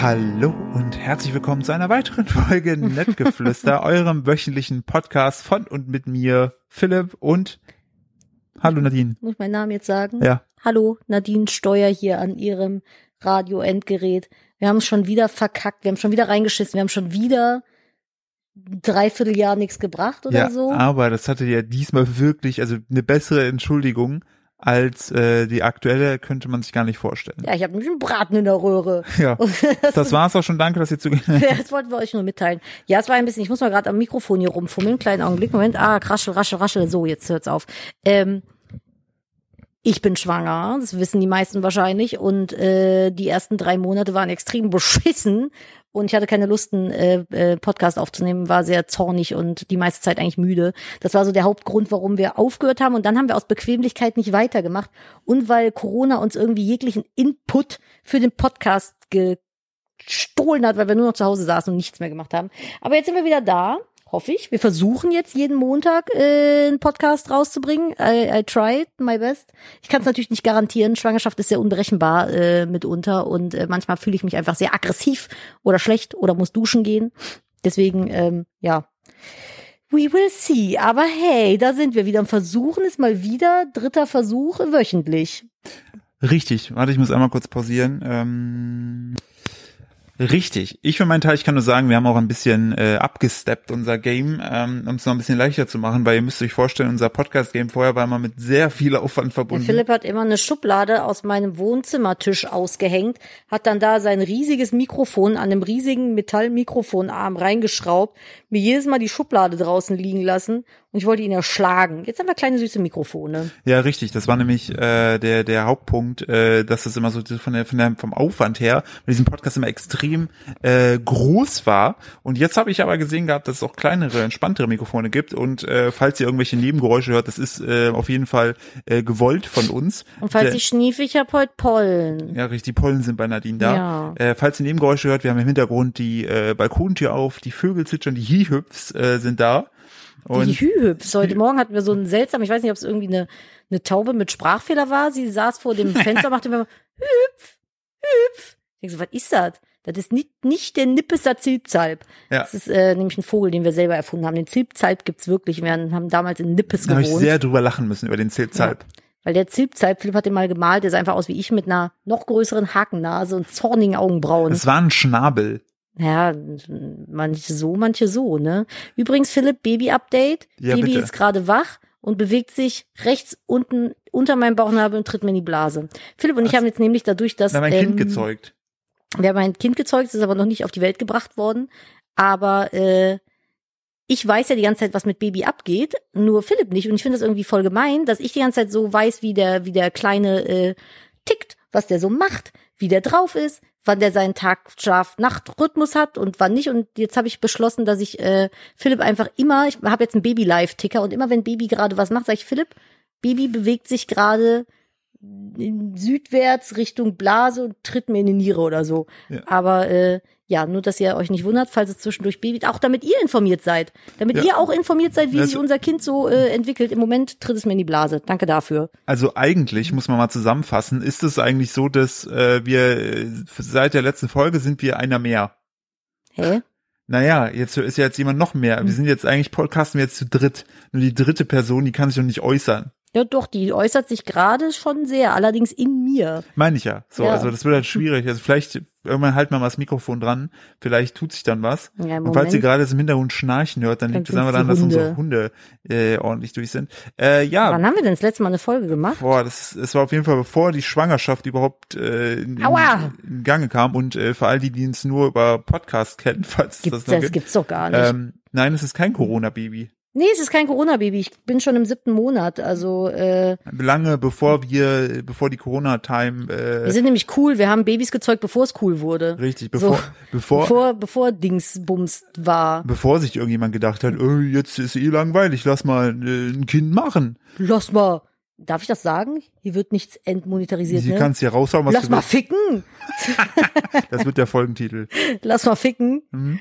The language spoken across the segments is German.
Hallo und herzlich willkommen zu einer weiteren Folge Nettgeflüster, eurem wöchentlichen Podcast von und mit mir, Philipp und Hallo Nadine. Muss ich meinen Namen jetzt sagen? Ja. Hallo, Nadine Steuer hier an ihrem Radio-Endgerät. Wir haben schon wieder verkackt, wir haben schon wieder reingeschissen, wir haben schon wieder dreiviertel Jahr nichts gebracht oder ja, so. aber das hatte ja diesmal wirklich, also eine bessere Entschuldigung als äh, die aktuelle könnte man sich gar nicht vorstellen. Ja, ich habe nämlich einen Braten in der Röhre. Ja, das, war's auch schon. Danke, dass ihr zugehört Ja, das wollten wir euch nur mitteilen. Ja, es war ein bisschen, ich muss mal gerade am Mikrofon hier rumfummeln. Kleinen Augenblick, Moment. Ah, raschel, raschel, raschel. So, jetzt hört's auf. Ähm, ich bin schwanger, das wissen die meisten wahrscheinlich. Und äh, die ersten drei Monate waren extrem beschissen. Und ich hatte keine Lust, einen äh, äh, Podcast aufzunehmen, war sehr zornig und die meiste Zeit eigentlich müde. Das war so der Hauptgrund, warum wir aufgehört haben. Und dann haben wir aus Bequemlichkeit nicht weitergemacht. Und weil Corona uns irgendwie jeglichen Input für den Podcast gestohlen hat, weil wir nur noch zu Hause saßen und nichts mehr gemacht haben. Aber jetzt sind wir wieder da hoffe ich. Wir versuchen jetzt jeden Montag äh, einen Podcast rauszubringen. I, I try my best. Ich kann es natürlich nicht garantieren. Schwangerschaft ist sehr unberechenbar äh, mitunter und äh, manchmal fühle ich mich einfach sehr aggressiv oder schlecht oder muss duschen gehen. Deswegen, ähm, ja. We will see. Aber hey, da sind wir wieder. Versuchen es mal wieder. Dritter Versuch wöchentlich. Richtig. Warte, ich muss einmal kurz pausieren. Ähm Richtig. Ich für meinen Teil, ich kann nur sagen, wir haben auch ein bisschen äh, abgesteppt unser Game, ähm, um es noch ein bisschen leichter zu machen, weil ihr müsst euch vorstellen, unser Podcast-Game vorher war immer mit sehr viel Aufwand verbunden. Der Philipp hat immer eine Schublade aus meinem Wohnzimmertisch ausgehängt, hat dann da sein riesiges Mikrofon an einem riesigen Metallmikrofonarm reingeschraubt, mir jedes Mal die Schublade draußen liegen lassen und ich wollte ihn erschlagen. Jetzt haben wir kleine süße Mikrofone. Ja, richtig. Das war nämlich äh, der der Hauptpunkt, äh, dass das immer so von der, von der vom Aufwand her bei diesem Podcast immer extrem äh, groß war. Und jetzt habe ich aber gesehen gehabt, dass es auch kleinere, entspanntere Mikrofone gibt. Und äh, falls ihr irgendwelche Nebengeräusche hört, das ist äh, auf jeden Fall äh, gewollt von uns. Und falls der, ich schniefe, ich habe heute Pollen. Ja, richtig. Die Pollen sind bei Nadine da. Ja. Äh, falls ihr Nebengeräusche hört, wir haben im Hintergrund die äh, Balkontür auf, die Vögel zwitschern, die Hihüpfs äh, sind da. Und die Hühüps. Heute Morgen hatten wir so einen seltsamen, ich weiß nicht, ob es irgendwie eine, eine Taube mit Sprachfehler war. Sie saß vor dem Fenster, machte mir Hüpf, Hüpf. Ich denke so, was ist das? Das ist nicht, nicht der Nippeser Zilpzalp. Ja. Das ist äh, nämlich ein Vogel, den wir selber erfunden haben. Den Zilpzalp gibt's wirklich. Wir haben damals in Nippes da habe gewohnt. ich sehr drüber lachen müssen über den Zilpzalp. Ja. Weil der Zilpzalp, Philipp hat den mal gemalt, der sah einfach aus wie ich mit einer noch größeren Hakennase und zornigen Augenbrauen. Es war ein Schnabel. Ja, manche so, manche so, ne? Übrigens, Philipp, Baby-Update. Ja, Baby bitte. ist gerade wach und bewegt sich rechts unten unter meinem Bauchnabel und tritt mir in die Blase. Philipp und ich haben jetzt nämlich dadurch, dass Da mein ähm, Kind gezeugt. wir haben ein Kind gezeugt, ist aber noch nicht auf die Welt gebracht worden. Aber äh, ich weiß ja die ganze Zeit, was mit Baby abgeht, nur Philipp nicht. Und ich finde das irgendwie voll gemein, dass ich die ganze Zeit so weiß, wie der, wie der Kleine äh, tickt, was der so macht, wie der drauf ist, wann der seinen Tag-Schlaf-Nacht-Rhythmus hat und wann nicht. Und jetzt habe ich beschlossen, dass ich äh, Philipp einfach immer, ich habe jetzt einen Baby-Live-Ticker und immer wenn Baby gerade was macht, sage ich, Philipp, Baby bewegt sich gerade südwärts Richtung Blase und tritt mir in die Niere oder so. Ja. Aber äh, ja, nur dass ihr euch nicht wundert, falls es zwischendurch Baby, auch damit ihr informiert seid. Damit Ja. ihr auch informiert seid, wie Das- sich unser Kind so äh, entwickelt. Im Moment tritt es mir in die Blase. Danke dafür. Also eigentlich muss man mal zusammenfassen, ist es eigentlich so, dass äh, wir äh, seit der letzten Folge sind wir einer mehr. Hä? Naja, jetzt ist ja jetzt jemand noch mehr. Hm. Wir sind jetzt eigentlich podcasten wir jetzt zu dritt. Nur die dritte Person, die kann sich noch nicht äußern. Ja, doch, die äußert sich gerade schon sehr, allerdings in mir. Meine ich ja. So, Ja. also das wird halt schwierig. Also vielleicht irgendwann halten wir mal das Mikrofon dran. Vielleicht tut sich dann was. Ja, Und falls ihr gerade im Hintergrund schnarchen hört, dann Dann liegt es einfach daran, dass unsere Hunde äh, ordentlich durch sind. Äh, ja, Wann haben wir denn das letzte Mal eine Folge gemacht? Boah, das, es war auf jeden Fall bevor die Schwangerschaft überhaupt äh, in, in, in Gange kam und äh, für all die, die uns nur über Podcast kennen, falls Gibt's das noch das, gibt. gibt's doch gar nicht. Ähm, nein, es ist kein Corona-Baby. Nee, es ist kein Corona-Baby. Ich bin schon im siebten Monat. Also äh, Lange bevor wir, bevor die Corona-Time wir äh, sind nämlich cool. Wir haben Babys gezeugt, bevor es cool wurde. richtig, bevor, So. bevor, bevor, Bevor, bevor Dingsbums war. sich irgendjemand gedacht hat, oh, jetzt ist eh langweilig, lass mal äh, ein Kind machen. Lass mal. Darf ich das sagen? Hier wird nichts entmonetarisiert, Sie ne? kannst hier raushauen, was Lass du mal willst. ficken! Das wird der Folgentitel. Lass mal ficken. Mhm.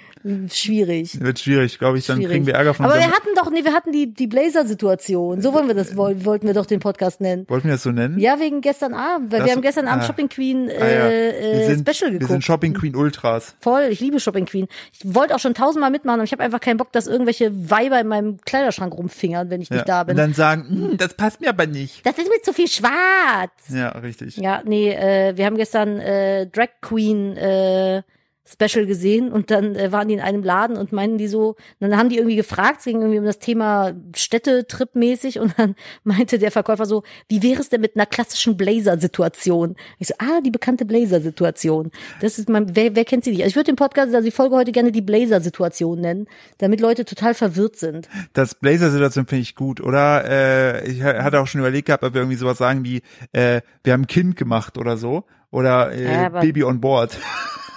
Schwierig. Wird schwierig, glaube ich. Dann Schwierig. kriegen wir Ärger von Aber wir hatten doch, nee, wir hatten die, die Blazer-Situation. So wollen wir das, woll- wollten wir doch den Podcast nennen. Wollten wir das so nennen? Ja, wegen gestern Abend, weil Das- wir haben gestern Abend ah. Shopping Queen Ah, ja. äh, wir äh, sind, Special Wir geguckt. sind Shopping Queen Ultras. Voll, ich liebe Shopping Queen. Ich wollte auch schon tausendmal mitmachen, aber ich habe einfach keinen Bock, dass irgendwelche Weiber in meinem Kleiderschrank rumfingern, wenn ich nicht Ja. da Und bin. dann sagen, "Hm, das passt mir aber nicht. Das ist mir zu viel schwarz. Ja, richtig. Ja, nee, äh, wir haben gestern äh, Drag Queen äh, Special gesehen und dann äh, waren die in einem Laden und meinten die so, dann haben die irgendwie gefragt, es ging irgendwie um das Thema Städtetrip mäßig und dann meinte der Verkäufer so, wie wäre es denn mit einer klassischen Blazer-Situation? Ich so, ah, die bekannte Blazer-Situation. Das ist mein, wer, wer kennt sie nicht? Also ich würde den Podcast, also die Folge heute gerne die Blazer-Situation nennen, damit Leute total verwirrt sind. Das Blazer-Situation finde ich gut, oder? Äh, ich ha- hatte auch schon überlegt gehabt, ob wir irgendwie sowas sagen wie, äh, wir haben ein Kind gemacht oder so. Oder äh, Ja, Baby on board.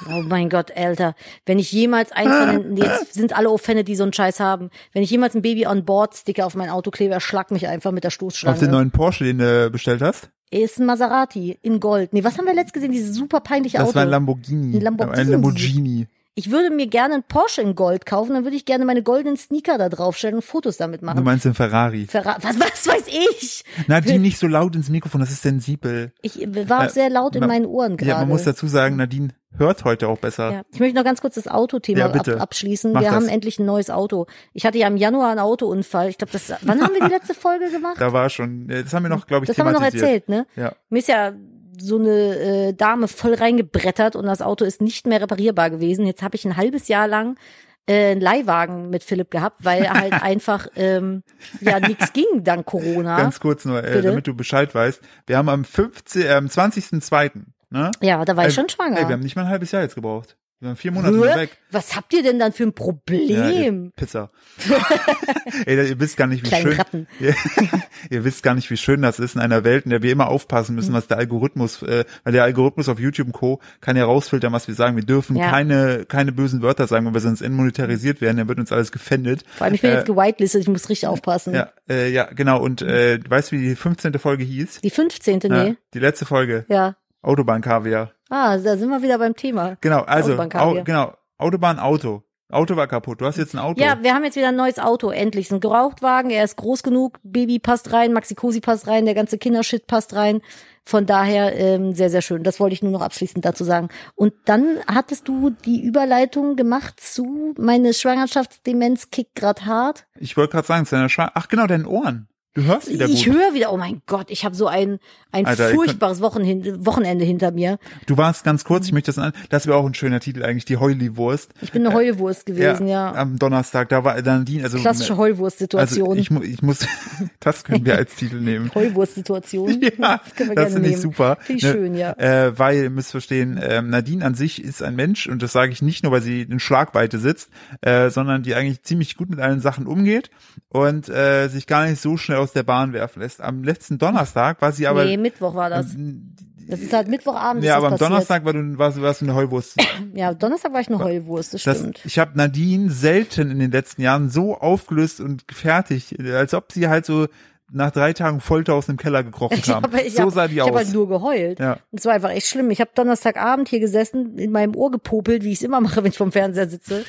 Oh mein Gott, Alter. Wenn ich jemals eins von den, jetzt sind alle offended, die so einen Scheiß haben. Wenn ich jemals ein Baby on Board Sticker auf mein Auto klebe, er schlag mich einfach mit der Auf den Stoßstange. neuen Porsche, den du bestellt hast. Ist ein Maserati in Gold. Nee, was haben wir letzt gesehen? Dieses super peinliche Das Auto. war ein Lamborghini. Ein Lamborghini. Ein Lamborghini. Ich würde mir gerne einen Porsche in Gold kaufen, dann würde ich gerne meine goldenen Sneaker da draufstellen und Fotos damit Du machen. meinst den Ferrari. Verra was, was weiß ich? Nadine, nicht so laut ins Mikrofon, das ist sensibel. Ich war Äh, sehr laut in man- meinen Ohren gerade. Ja, man muss dazu sagen, Nadine hört heute auch besser. Ja. Ich möchte noch ganz kurz das Autothema Ja, ab, abschließen. Mach wir das. haben endlich ein neues Auto. Ich hatte ja im Januar einen Autounfall. Ich glaube, das. Wann haben wir die letzte Folge gemacht? Da war schon, äh, das haben wir noch, glaube ich, das haben wir noch erzählt, ne? Ja. Mir ist ja so eine äh, Dame voll reingebrettert und das Auto ist nicht mehr reparierbar gewesen. Jetzt habe ich ein halbes Jahr lang äh, einen Leihwagen mit Philipp gehabt, weil halt einfach ähm, ja nichts ging dank Corona. Ganz kurz nur, äh, Bitte? damit du Bescheid weißt. Wir haben am 15., äh, am 20.02., ne? ja, da war ich Äh, schon schwanger. Ey, wir haben nicht mal ein halbes Jahr jetzt gebraucht. Wir waren vier Monate Hä? weg. Was habt ihr denn dann für ein Ja, Problem? ihr Pisser. Ey, ihr wisst gar nicht, wie Kleinen schön. Ratten. Ihr, ihr wisst gar nicht, wie schön das ist in einer Welt, in der wir immer aufpassen Mhm. müssen, was der Algorithmus, äh, weil der Algorithmus auf YouTube und Co. kann ja rausfiltern, was wir sagen. Wir dürfen Ja. keine, keine bösen Wörter sagen, weil wir sonst entmonetarisiert werden, dann wird uns alles gefändet. Vor allem, ich bin Äh, jetzt gewitelistet, ich muss richtig aufpassen. Ja, äh, ja, genau. Und äh, weißt du, wie die 15. Folge hieß? Die 15. Ja, Nee. die letzte Folge. Ja. Autobahnkaviar. Ah, da sind wir wieder beim Thema. Genau, also au, genau, Autobahn Auto. Auto war kaputt. Du hast jetzt ein Auto. Ja, wir haben jetzt wieder ein neues Auto, endlich. Ist ein Gebrauchtwagen, er ist groß genug, Baby passt rein, Maxi Cosi passt rein, der ganze Kindershit passt rein. Von daher ähm, sehr, sehr schön. Das wollte ich nur noch abschließend dazu sagen. Und dann hattest du die Überleitung gemacht zu meine Schwangerschaftsdemenz kickt grad hart. Ich wollte gerade sagen, zu deiner Schwa Ach genau, deinen Ohren. Du hörst wieder Ich gut. höre wieder, oh mein Gott, ich habe so ein, ein Alter, furchtbares Wochenhin Wochenende hinter mir. Du warst ganz kurz, ich möchte das an, das wäre auch ein schöner Titel eigentlich, die Heuli-Wurst. Ich bin eine Heulwurst gewesen, ja. Am Donnerstag, da war die, also Klassische also Heulwurst-Situation. ich, mu- ich muss, das können wir als Titel nehmen. Heulwurst-Situation. Ja, das können wir das gerne finde ich nehmen. super. Finde ich Ne, schön, ja. Äh, weil, ihr müsst verstehen, ähm, Nadine an sich ist ein Mensch, und das sage ich nicht nur, weil sie in Schlagweite sitzt, äh, sondern die eigentlich ziemlich gut mit allen Sachen umgeht und äh, sich gar nicht so schnell aus der Bahn werfen lässt. Am letzten Donnerstag war sie aber... nee, Mittwoch war das. Das ist halt Mittwochabend. ja, aber am passiert. Donnerstag war du, warst, warst du eine Heulwurst. Ja, Donnerstag war ich eine Heulwurst, das Das, stimmt. ich habe Nadine selten in den letzten Jahren so aufgelöst und fertig, als ob sie halt so nach drei Tagen Folter aus dem Keller gekrochen Ich kam. hab, ich so hab, sah die ich aus. hab halt nur geheult. Ja. Das war einfach echt schlimm. Ich habe Donnerstagabend hier gesessen, in meinem Ohr gepopelt, wie ich es immer mache, wenn ich vom Fernseher sitze.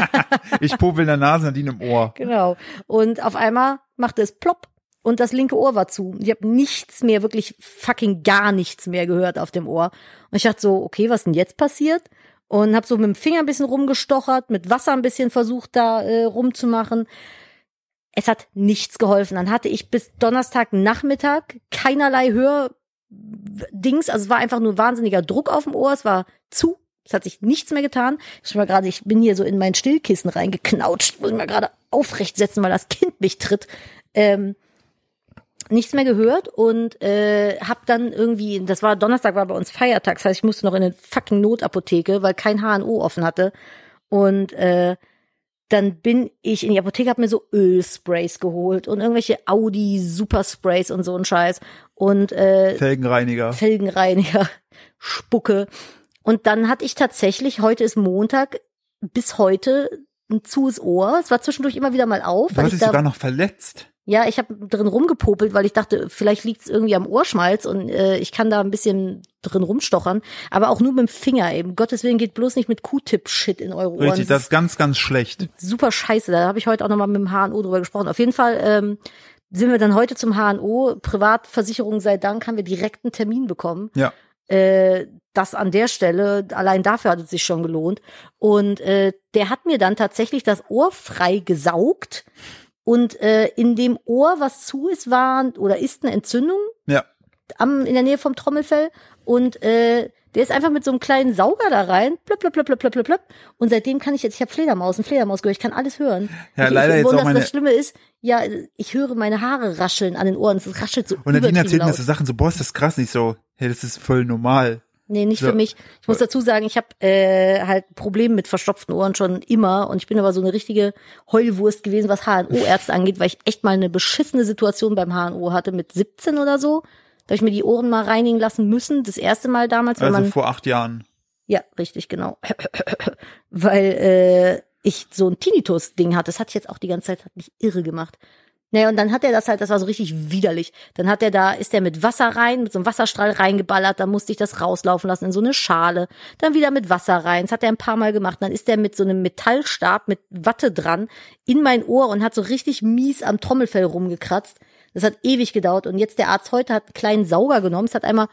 ich popel in der Nase, Nadine im Ohr. genau. Und auf einmal machte es plopp und das linke Ohr war zu. Ich habe nichts mehr, wirklich fucking gar nichts mehr gehört auf dem Ohr. Und ich dachte so, okay, was denn jetzt passiert? Und habe so mit dem Finger ein bisschen rumgestochert, mit Wasser ein bisschen versucht, da äh, rumzumachen. Es hat nichts geholfen. Dann hatte ich bis Donnerstagnachmittag keinerlei Hördings. Also es war einfach nur wahnsinniger Druck auf dem Ohr. Es war zu. Es hat sich nichts mehr getan. Ich mal gerade, ich bin hier so in mein Stillkissen reingeknautscht. Muss ich mal gerade aufrecht setzen, weil das Kind mich tritt. Ähm, nichts mehr gehört und äh, hab dann irgendwie, das war Donnerstag war bei uns Feiertag, das heißt, ich musste noch in eine fucking Notapotheke, weil kein HNO offen hatte. Und äh, dann bin ich in die Apotheke, hab mir so Ölsprays geholt und irgendwelche Audi Supersprays und so ein Scheiß und äh, Felgenreiniger. Felgenreiniger, Spucke. Und dann hatte ich tatsächlich, heute ist Montag, bis heute ein zues Ohr. Es war zwischendurch immer wieder mal auf. Du dich da, sogar noch verletzt. ja, ich habe drin rumgepopelt, weil ich dachte, vielleicht liegt's irgendwie am Ohrschmalz und äh, ich kann da ein bisschen drin rumstochern. Aber auch nur mit dem Finger eben. Gottes Willen geht bloß nicht mit Q-Tip-Shit in eure Ohren. Richtig, das Das ist ganz, ganz schlecht. super scheiße. Da habe ich heute auch nochmal mit dem HNO drüber gesprochen. Auf jeden Fall ähm, sind wir dann heute zum HNO. Privatversicherung sei Dank haben wir direkt einen Termin bekommen. Ja. Äh, das an der Stelle, allein dafür hat es sich schon gelohnt. Und äh, der hat mir dann tatsächlich das Ohr frei gesaugt. Und äh, in dem Ohr, was zu ist, war oder ist eine Entzündung Ja. am, in der Nähe vom Trommelfell. Und äh, der ist einfach mit so einem kleinen Sauger da rein, plöpp, plöpp, plöpp, plöpp, plöpp, plöpp. Und seitdem kann ich jetzt, ich habe Fledermaus, ein Fledermaus gehört, ich kann alles hören. Ja, ich, leider ich, jetzt auch das, meine- das Schlimme ist, ja, ich höre meine Haare rascheln an den Ohren. Es raschelt so Und Nadine erzählt mir so Sachen so, boah, ist das krass, nicht so, hey, das ist voll normal. Nee, nicht So. für mich. Ich muss dazu sagen, ich habe äh, halt Probleme mit verstopften Ohren schon immer und ich bin aber so eine richtige Heulwurst gewesen, was HNO-Ärzte angeht, weil ich echt mal eine beschissene Situation beim HNO hatte mit 17 oder so. Da hab ich mir die Ohren mal reinigen lassen müssen. Das erste Mal damals, Also man vor acht Jahren. ja, richtig, genau. Weil äh, ich so ein Tinnitus-Ding hatte. Das hatte ich jetzt auch die ganze Zeit, hat mich irre gemacht. Naja, und dann hat er das halt, das war so richtig widerlich. Dann hat er da, ist er mit Wasser rein, mit so einem Wasserstrahl reingeballert, dann musste ich das rauslaufen lassen in so eine Schale. Dann wieder mit Wasser rein. Das hat er ein paar Mal gemacht. Dann ist er mit so einem Metallstab mit Watte dran in mein Ohr und hat so richtig mies am Trommelfell rumgekratzt. Das hat ewig gedauert. Und jetzt der Arzt heute hat einen kleinen Sauger genommen. Es hat einmal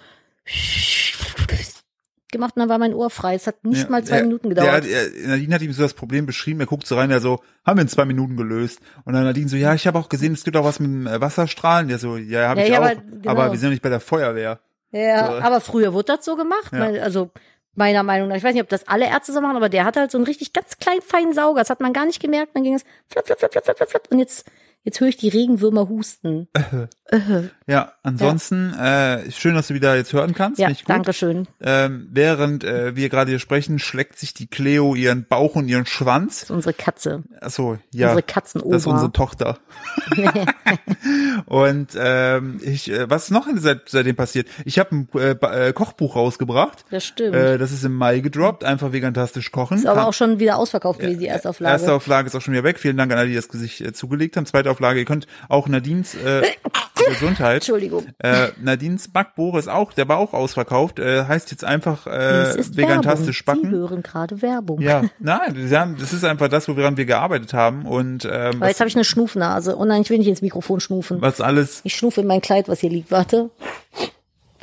gemacht und dann war mein Ohr frei. Es hat nicht Ja, mal zwei der- Minuten gedauert. Der, der, Nadine hat ihm so das Problem beschrieben, er guckt so rein, der so, haben wir in zwei Minuten gelöst. Und dann Nadine so, ja, ich habe auch gesehen, es gibt auch was mit dem äh, Wasserstrahlen. Der so, ja, habe Ja, ich ja, auch. aber Aber, genau. wir sind nicht bei der Feuerwehr. Ja, So. aber früher wurde das so gemacht. Also meiner Meinung nach. Ich weiß nicht, ob das alle Ärzte so machen, aber der hat halt so einen richtig ganz kleinen, feinen Sauger. Das hat man gar nicht gemerkt. Dann ging es flap, flap, flap, flap, flap, flap, flap. Und jetzt, jetzt höre ich die Regenwürmer husten. Ja, ansonsten, äh, schön, dass du wieder jetzt hören kannst. Ja, danke schön. Ähm, während äh, wir gerade hier sprechen, schleckt sich die Cleo ihren Bauch und ihren Schwanz. Das ist unsere Katze. Achso, ja. Unsere Katzenoma. Das ist unsere Tochter. und ähm, ich, äh, was ist noch seit, seitdem passiert? Ich habe ein äh, äh, Kochbuch rausgebracht. Das stimmt. Äh, das ist im Mai gedroppt. Einfach vegantastisch kochen. ist aber Kam- auch schon wieder ausverkauft gewesen, die erste Auflage. Erste Auflage ist auch schon wieder weg. Vielen Dank an alle, die das sich äh, zugelegt haben. Zweite Auflage, ihr könnt auch Nadines äh, Gesundheit. Entschuldigung. Äh, Nadines Backbuch ist auch, der war auch ausverkauft. Äh, heißt jetzt einfach äh, vegantastisch Werbung. Sie backen. hören gerade Werbung. Ja, nein, sie haben, das ist einfach das, woran wir gearbeitet haben und ähm, Aber jetzt habe ich eine Schnufnase. Oh nein, ich will nicht ins Mikrofon schnufen. was alles Ich schnufe in mein Kleid, was hier liegt. Warte.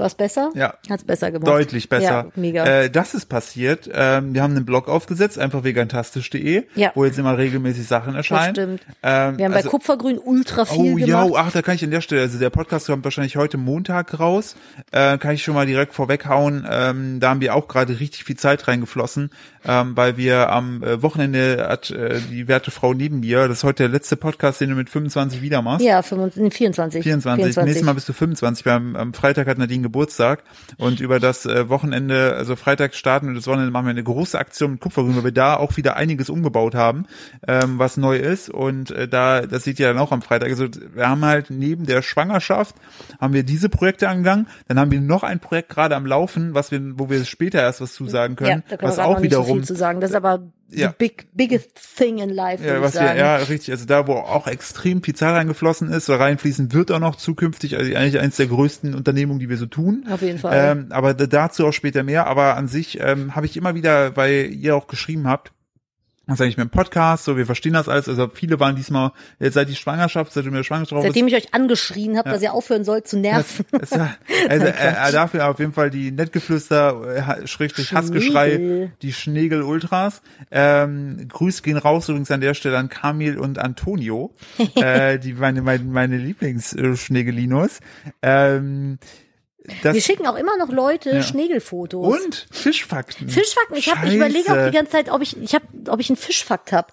War's besser? Ja. Hat's besser gemacht. deutlich besser. Ja, mega. Äh, das ist passiert. Ähm, wir haben einen Blog aufgesetzt, einfach vegantastisch.de, Ja. wo jetzt immer regelmäßig Sachen erscheinen. stimmt. Ähm, Wir haben also- bei Kupfergrün ultra viel Oh gemacht. ja, ach, da kann ich an der Stelle, also der Podcast kommt wahrscheinlich heute Montag raus, äh, kann ich schon mal direkt vorweghauen. Ähm, da haben wir auch gerade richtig viel Zeit reingeflossen, ähm, weil wir am äh, Wochenende hat äh, die werte Frau neben mir, das ist heute der letzte Podcast, den du mit 25 wieder machst. Ja, 25, nee, 24. 24. Nächstes Mal bist du 25. Beim, am Freitag hat Nadine Geburtstag und über das äh, Wochenende, also Freitag starten und das Wochenende machen wir eine große Aktion mit Kupfergrün, weil wir da auch wieder einiges umgebaut haben, ähm, was neu ist und äh, da, das seht ihr dann auch am Freitag. Also wir haben halt neben der Schwangerschaft haben wir diese Projekte angegangen, dann haben wir noch ein Projekt gerade am Laufen, was wir, wo wir später erst was zu sagen Ja, können, da können was auch so wiederum viel zu sagen. Das ist aber Ja. the big, biggest thing in life, Ja, würde ich was wir, sagen. ja, richtig. Also da, wo auch extrem viel Zeit reingeflossen ist oder reinfließen wird auch noch zukünftig. Also eigentlich eines der größten Unternehmungen, die wir so tun. Auf jeden Fall. Ähm, aber da- dazu auch später mehr. Aber an sich ähm, habe ich immer wieder, weil ihr auch geschrieben habt, was eigentlich mit dem Podcast, so wir verstehen das alles. Also viele waren diesmal jetzt seit die Schwangerschaft, seit du mir Schwangerschaft drauf Seitdem ich euch angeschrien habe, dass ihr aufhören sollt zu nerven. es war, also äh, äh, dafür auf jeden Fall die Nettgeflüster, äh, Schrägstrich Hassgeschrei, die Schnegel Ultras. Ähm, Grüß gehen raus übrigens an der Stelle an Kamil und Antonio, äh, die meine meine, meine Lieblingsschnegelinos. Ähm, das, Wir schicken auch immer noch Leute Ja. Schnegelfotos. und Fischfakten. Fischfakten. Ich, hab, ich Scheiße. überlege auch die ganze Zeit, ob ich, ich hab, ob ich einen Fischfakt hab.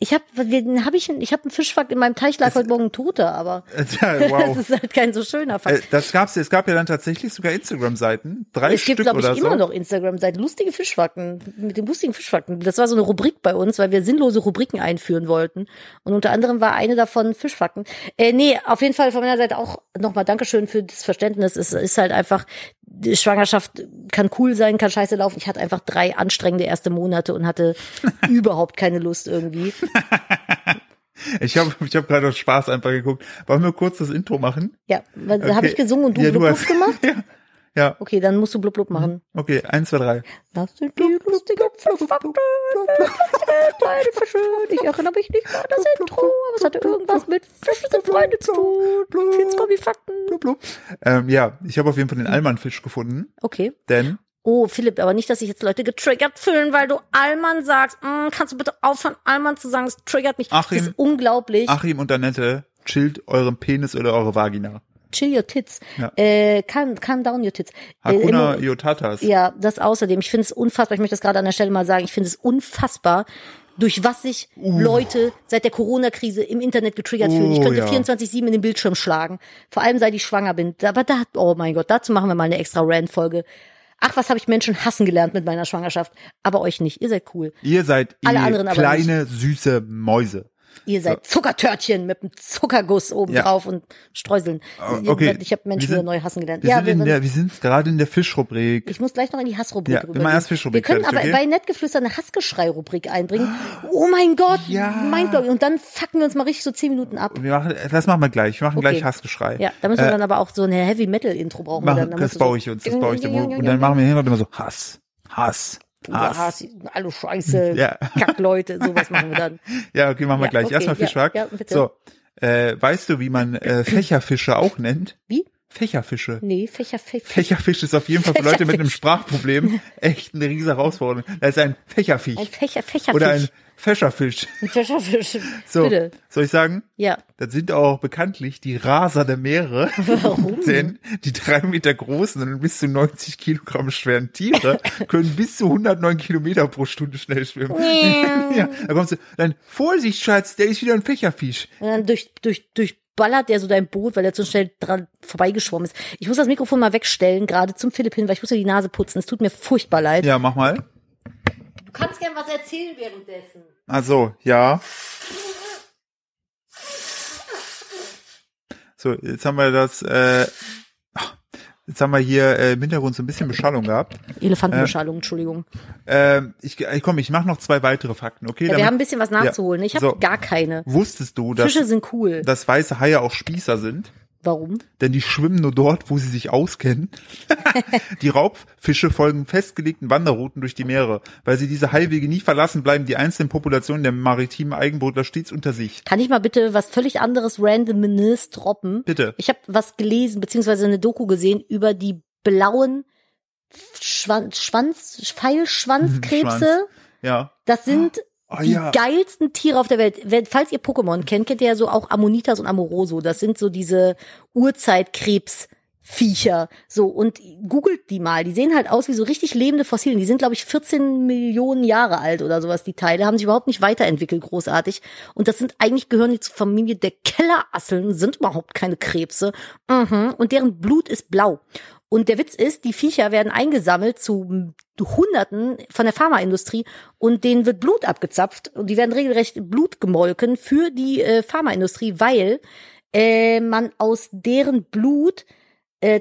Ich habe, hab ich, einen- ich habe einen Fischfakt in meinem Teich lag heute Morgen ein Toter, aber Ja, wow. das ist halt kein so schöner Äh, Fakt. das gab's, es gab ja dann tatsächlich sogar Instagram-Seiten, drei es gibt, Stück glaube ich, oder so. immer noch Instagram seit lustige Fischfakten mit den lustigen Fischfakten. Das war so eine Rubrik bei uns, weil wir sinnlose Rubriken einführen wollten. Und unter anderem war eine davon Fischfakten. Äh, nee, auf jeden Fall von meiner Seite auch nochmal Dankeschön für das Verständnis. Es ist halt einfach, die Schwangerschaft kann cool sein, kann scheiße laufen. Ich hatte einfach drei anstrengende erste Monate und hatte überhaupt keine Lust irgendwie. Ich habe ich hab gerade aus Spaß einfach geguckt. Wollen wir kurz das Intro machen? Ja, Okay. habe ich gesungen und du Ja, du hast- gemacht? Ja. Ja, Okay, dann musst du blub blub machen. okay, eins, zwei, drei. Das sind die lustigen Fische. Ich erinnere mich nicht an das Intro, aber es hatte irgendwas mit Fische sind Freunde zu tun. Jetzt kommen die Fakten. Blub, blub. Ähm, ja, ich habe auf jeden Fall den Allmannfisch gefunden, Okay. denn Oh, Philipp, aber nicht, dass sich jetzt Leute getriggert fühlen, weil du Allmann sagst. Mm, kannst du bitte aufhören, Allmann zu sagen? Es triggert mich. Achim. Das ist unglaublich. Achim und Annette chillt euren Penis oder eure Vagina. Chill your tits. Ja. Äh, calm, calm down your tits. Hakuna Äh, Iotatas. Ja, das außerdem. Ich finde es unfassbar. Ich möchte das gerade an der Stelle mal sagen. Ich finde es unfassbar, durch was sich Leute seit der Corona-Krise im Internet getriggert fühlen. Ich Uh. Oh, könnte ja. 24-7 in den Bildschirm schlagen. Vor allem, seit ich schwanger bin. Aber da, oh mein Gott, dazu machen wir mal eine extra Rant-Folge. Ach, was habe ich Menschen hassen gelernt mit meiner Schwangerschaft. Aber euch nicht. Ihr seid cool. Ihr seid Alle eh anderen aber kleine, süße Mäuse. Ihr seid Zuckertörtchen mit einem Zuckerguss oben Ja. drauf und Streuseln. Oh, okay. Ich habe Menschen sind- wieder neu hassen gelernt. Wir, ja, sind, in wir- der, wir sind gerade in der Fischrubrik. Ich muss gleich noch in die Hassrubrik Ja, rüber. wir Fischrubrik Wir können fertig, aber okay? bei Nettgeflüster eine Hassgeschrei-Rubrik einbringen. Oh mein Gott, Ja. mindblowing. Und dann fucken wir uns mal richtig so zehn Minuten ab. Wir machen, das machen wir gleich. Wir machen Okay. gleich Hassgeschrei. Ja, da müssen wir Äh, dann aber auch so ein Heavy-Metal-Intro brauchen. machen, dann. Da das baue so, ich uns, das baue ich dann. Und dann machen wir hin und immer so Hass, Hass, Ja. Hass, alle Scheiße, Ja. Kackleute, sowas machen wir dann. Ja, okay, machen wir Ja, gleich. okay, Erstmal ja, Fischwag. ja, bitte. So, äh, weißt du, wie man äh, Fächerfische auch nennt? Wie? Fächerfische. Nee, Fächer, Fächer. Fächerfisch ist auf jeden Fall für Leute mit einem Fächerfisch. Sprachproblem echt eine riesige Herausforderung. Das ist ein Fächerfisch. Ein Fächer, Fächerfisch. Oder ein Fächerfisch. Ein Fächerfisch. So, Bitte. soll ich sagen? Ja. Das sind auch bekanntlich die Raser der Meere. Warum? Denn die drei Meter großen und bis zu 90 Kilogramm schweren Tiere können bis zu 109 Kilometer pro Stunde schnell schwimmen. ja, da kommst du, dann Vorsicht, Schatz, der ist wieder ein Fächerfisch. Und dann durch, durch, durchballert der so dein Boot, weil er zu schnell dran vorbeigeschwommen ist. Ich muss das Mikrofon mal wegstellen, gerade zum Philipp hin, weil ich muss mir die Nase putzen. Es tut mir furchtbar leid. Ja, mach mal. Du kannst gern was erzählen währenddessen. Also, ja. So, jetzt haben wir das, äh, jetzt haben wir hier äh, im Hintergrund so ein bisschen Beschallung gehabt. Elefantenbeschallung, Entschuldigung. Ähm, ich, ich komm, ich mache noch zwei weitere Fakten, okay? Ja, wir Damit- haben ein bisschen was nachzuholen. Ich habe So. gar keine. Wusstest du, dass, Fische sind cool. dass weiße Haie auch Spießer sind? Warum? Denn die schwimmen nur dort, wo sie sich auskennen. die Raubfische folgen festgelegten Wanderrouten durch die Meere. Weil sie diese Haiwege nie verlassen, bleiben die einzelnen Populationen der maritimen Eigenbrotler stets unter sich. Kann ich mal bitte was völlig anderes Randomness droppen? Bitte. Ich habe was gelesen, beziehungsweise eine Doku gesehen über die blauen Schwanz, Schwanz, Pfeilschwanzkrebse. Ja. Das sind Oh, die ja. geilsten Tiere auf der Welt. Wenn, falls ihr Pokémon kennt, kennt ihr ja so auch Ammonitas und Amoroso. Das sind so diese Urzeitkrebsviecher. So, und googelt die mal. Die sehen halt aus wie so richtig lebende Fossilien. Die sind, glaube ich, 14 Millionen Jahre alt oder sowas, die Teile. Haben sich überhaupt nicht weiterentwickelt, großartig. Und das sind eigentlich gehören die zur Familie der Kellerasseln, sind überhaupt keine Krebse. Mhm. Und deren Blut ist blau. Und der Witz ist, die Viecher werden eingesammelt zu Hunderten von der Pharmaindustrie und denen wird Blut abgezapft und die werden regelrecht Blut gemolken für die äh, Pharmaindustrie, weil äh, man aus deren Blut äh,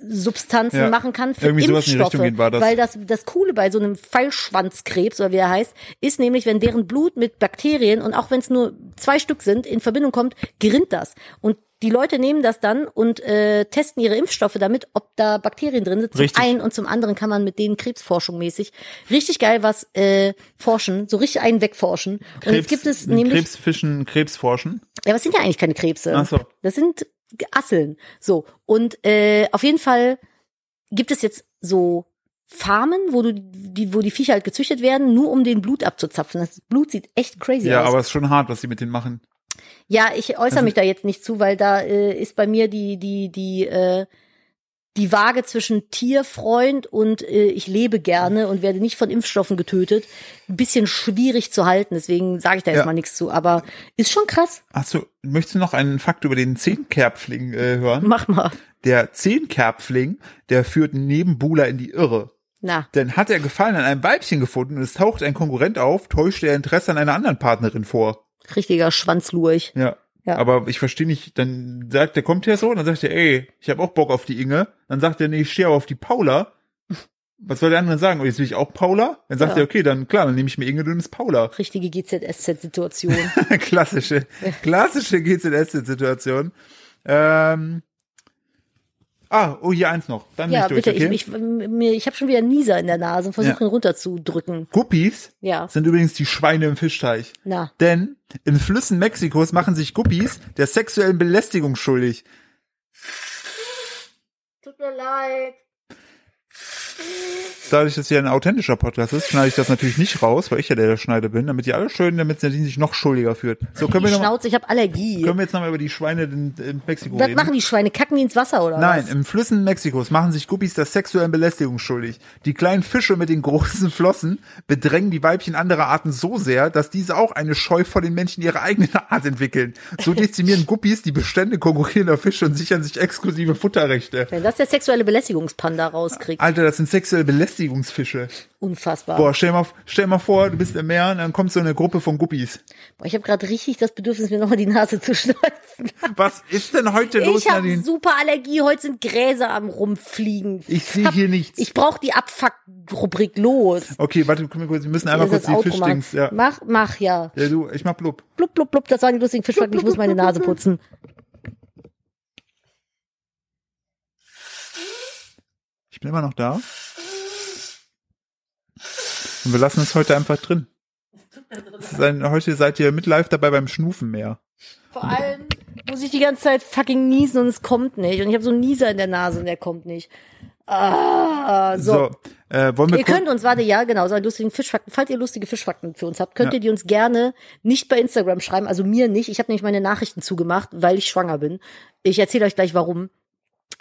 Testsubstanzen Ja. machen kann für Impfstoffe. Das. Weil das, das Coole bei so einem Pfeilschwanzkrebs, oder wie er heißt, ist nämlich, wenn deren Blut mit Bakterien und auch wenn es nur zwei Stück sind, in Verbindung kommt, gerinnt das. Und die Leute nehmen das dann und äh, testen ihre Impfstoffe damit, ob da Bakterien drin sind. Zum Richtig. einen und zum anderen kann man mit denen Krebsforschung mäßig richtig geil was äh, forschen, so richtig einen wegforschen. Und jetzt gibt es nämlich Krebsfischen, Krebsforschen. ja, was sind ja eigentlich keine Krebse? Ach so. Das sind Asseln. So. Und äh, auf jeden Fall gibt es jetzt so Farmen, wo du die, wo die Viecher halt gezüchtet werden, nur um den Blut abzuzapfen. Das Blut sieht echt crazy Ja, aus. aber es ist schon hart, was sie mit denen machen. Ja, ich Also äußere mich da jetzt nicht zu, weil da äh, ist bei mir die, die, die, äh, die Waage zwischen Tierfreund und äh, ich lebe gerne und werde nicht von Impfstoffen getötet, ein bisschen schwierig zu halten. Deswegen sage ich da jetzt Ja. mal nichts zu. Aber ist schon krass. Achso, möchtest du noch einen Fakt über den Zehnkerpfling äh, hören? Mach mal. Der Zehnkerpfling, der führt neben Bula in die Irre. Na, Denn hat er Gefallen an einem Weibchen gefunden und es taucht ein Konkurrent auf, täuscht er Interesse an einer anderen Partnerin vor. Richtiger Schwanzlurch. Ja. Ja. Aber ich verstehe nicht, dann sagt der kommt her so, und dann sagt er, ey, ich habe auch Bock auf die Inge. Dann sagt er, nee, ich stehe aber auf die Paula. Was soll der andere sagen? Und jetzt will ich auch Paula? Dann sagt Ja. er, okay, dann klar, dann nehme ich mir Inge, du nimmst Paula. Richtige GZSZ-Situation. klassische, klassische GZS-Situation. Ähm, ah, oh, hier eins noch. Dann ja, bin ich bitte, durch, okay? ich, ich, mir, ich habe schon wieder einen Nieser in der Nase und versuche Ja. ihn runterzudrücken. Guppies Ja, sind übrigens die Schweine im Fischteich. na. Denn in Flüssen Mexikos machen sich Guppies der sexuellen Belästigung schuldig. Tut mir leid. Dadurch, dass hier ein authentischer Podcast ist, schneide ich das natürlich nicht raus, weil ich ja der, der Schneider bin, damit ihr alle schön, damit Nadine sich noch schuldiger führt. So, können Die wir, noch Schnauze, ich habe Allergie. können wir jetzt nochmal über die Schweine in, in Mexiko Was reden? machen die Schweine? Kacken die ins Wasser oder Nein, was? im Flüssen Mexikos machen sich Guppies der sexuellen Belästigung schuldig. Die kleinen Fische mit den großen Flossen bedrängen die Weibchen anderer Arten so sehr, dass diese auch eine Scheu vor den Männchen ihrer eigenen Art entwickeln. So dezimieren Guppies die Bestände konkurrierender Fische und sichern sich exklusive Futterrechte. Wenn das der sexuelle Belästigungspanda rauskriegt. Alter, das sind sexuelle Belästigungsfische. Unfassbar. Boah, stell mal, stell mal vor, du bist im Meer und dann kommt so eine Gruppe von Guppies. Boah, ich habe gerade richtig das Bedürfnis, mir nochmal die Nase zu schneuzen. Was ist denn heute los, Ich habe Nadine? super Allergie. Heute sind Gräser am rumfliegen. Ich sehe hier nichts. Ich brauche die Abfuck-Rubrik los. Okay, warte, komm mal kurz, wir müssen einmal Das kurz die. Fischdings, ja. Mach, mach ja. Ja, du, ich mach blub. Blub, blub, blub. Das waren die lustigen Fischfakten. Ich muss meine Nase putzen. Ich bin immer noch da. Und wir lassen es heute einfach drin. Ein, heute seid ihr mit live dabei beim Schnufen mehr. Vor allem muss ich die ganze Zeit fucking niesen und es kommt nicht. Und ich habe so einen Nieser in der Nase und der kommt nicht. Ah, so. So, äh, wollen wir Ihr könnt uns, warte, ja, genau, so lustigen Fischfakten. Falls ihr lustige Fischfakten für uns habt, könnt Ja. ihr die uns gerne nicht bei Instagram schreiben, also mir nicht. Ich habe nämlich meine Nachrichten zugemacht, weil ich schwanger bin. Ich erzähle euch gleich warum.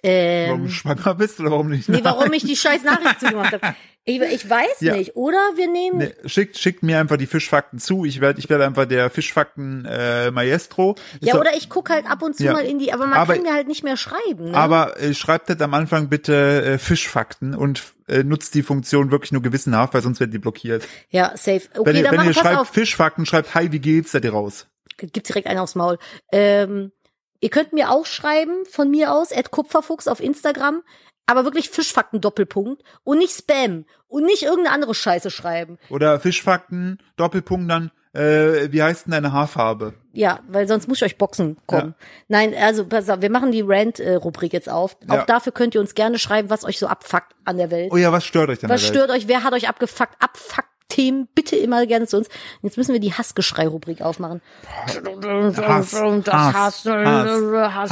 Ähm, warum du schwanger bist oder warum nicht? nee, warum ich die scheiß Nachricht zugemacht habe. Ich, ich weiß Ja. nicht. Oder wir nehmen. Nee, schickt, schickt mir einfach die Fischfakten zu. Ich werde ich werde einfach der Fischfakten äh, Maestro. Ist ja, oder ich guck halt ab und zu Ja. mal in die, aber man Aber- kann mir halt nicht mehr schreiben. Ne? Aber äh, schreibt halt am Anfang bitte äh, Fischfakten und äh, nutzt die Funktion wirklich nur gewissenhaft, weil sonst werden die blockiert. ja, safe. Okay, wenn ihr, dann wenn machen ihr schreibt auf. Fischfakten, schreibt Hi, wie geht's, seid ihr raus. Gibt direkt einen aufs Maul. Ähm, ihr könnt mir auch schreiben, von mir aus, at Kupferfuchs auf Instagram, aber wirklich Fischfakten Doppelpunkt und nicht Spam und nicht irgendeine andere Scheiße schreiben. Oder Fischfakten, Doppelpunkt dann, äh, wie heißt denn deine Haarfarbe? Ja, weil sonst muss ich euch boxen kommen. Nein, also pass auf, wir machen die Rant-Rubrik jetzt auf. Ja. Auch dafür könnt ihr uns gerne schreiben, was euch so abfuckt an der Welt. Oh ja, was stört euch denn was an der stört euch? Wer hat euch abgefuckt? Abfuckt. Themen bitte immer gerne zu uns. Jetzt müssen wir die Hassgeschrei-Rubrik aufmachen. Hass, das Hass, Hass, Hass, Hass, Hass.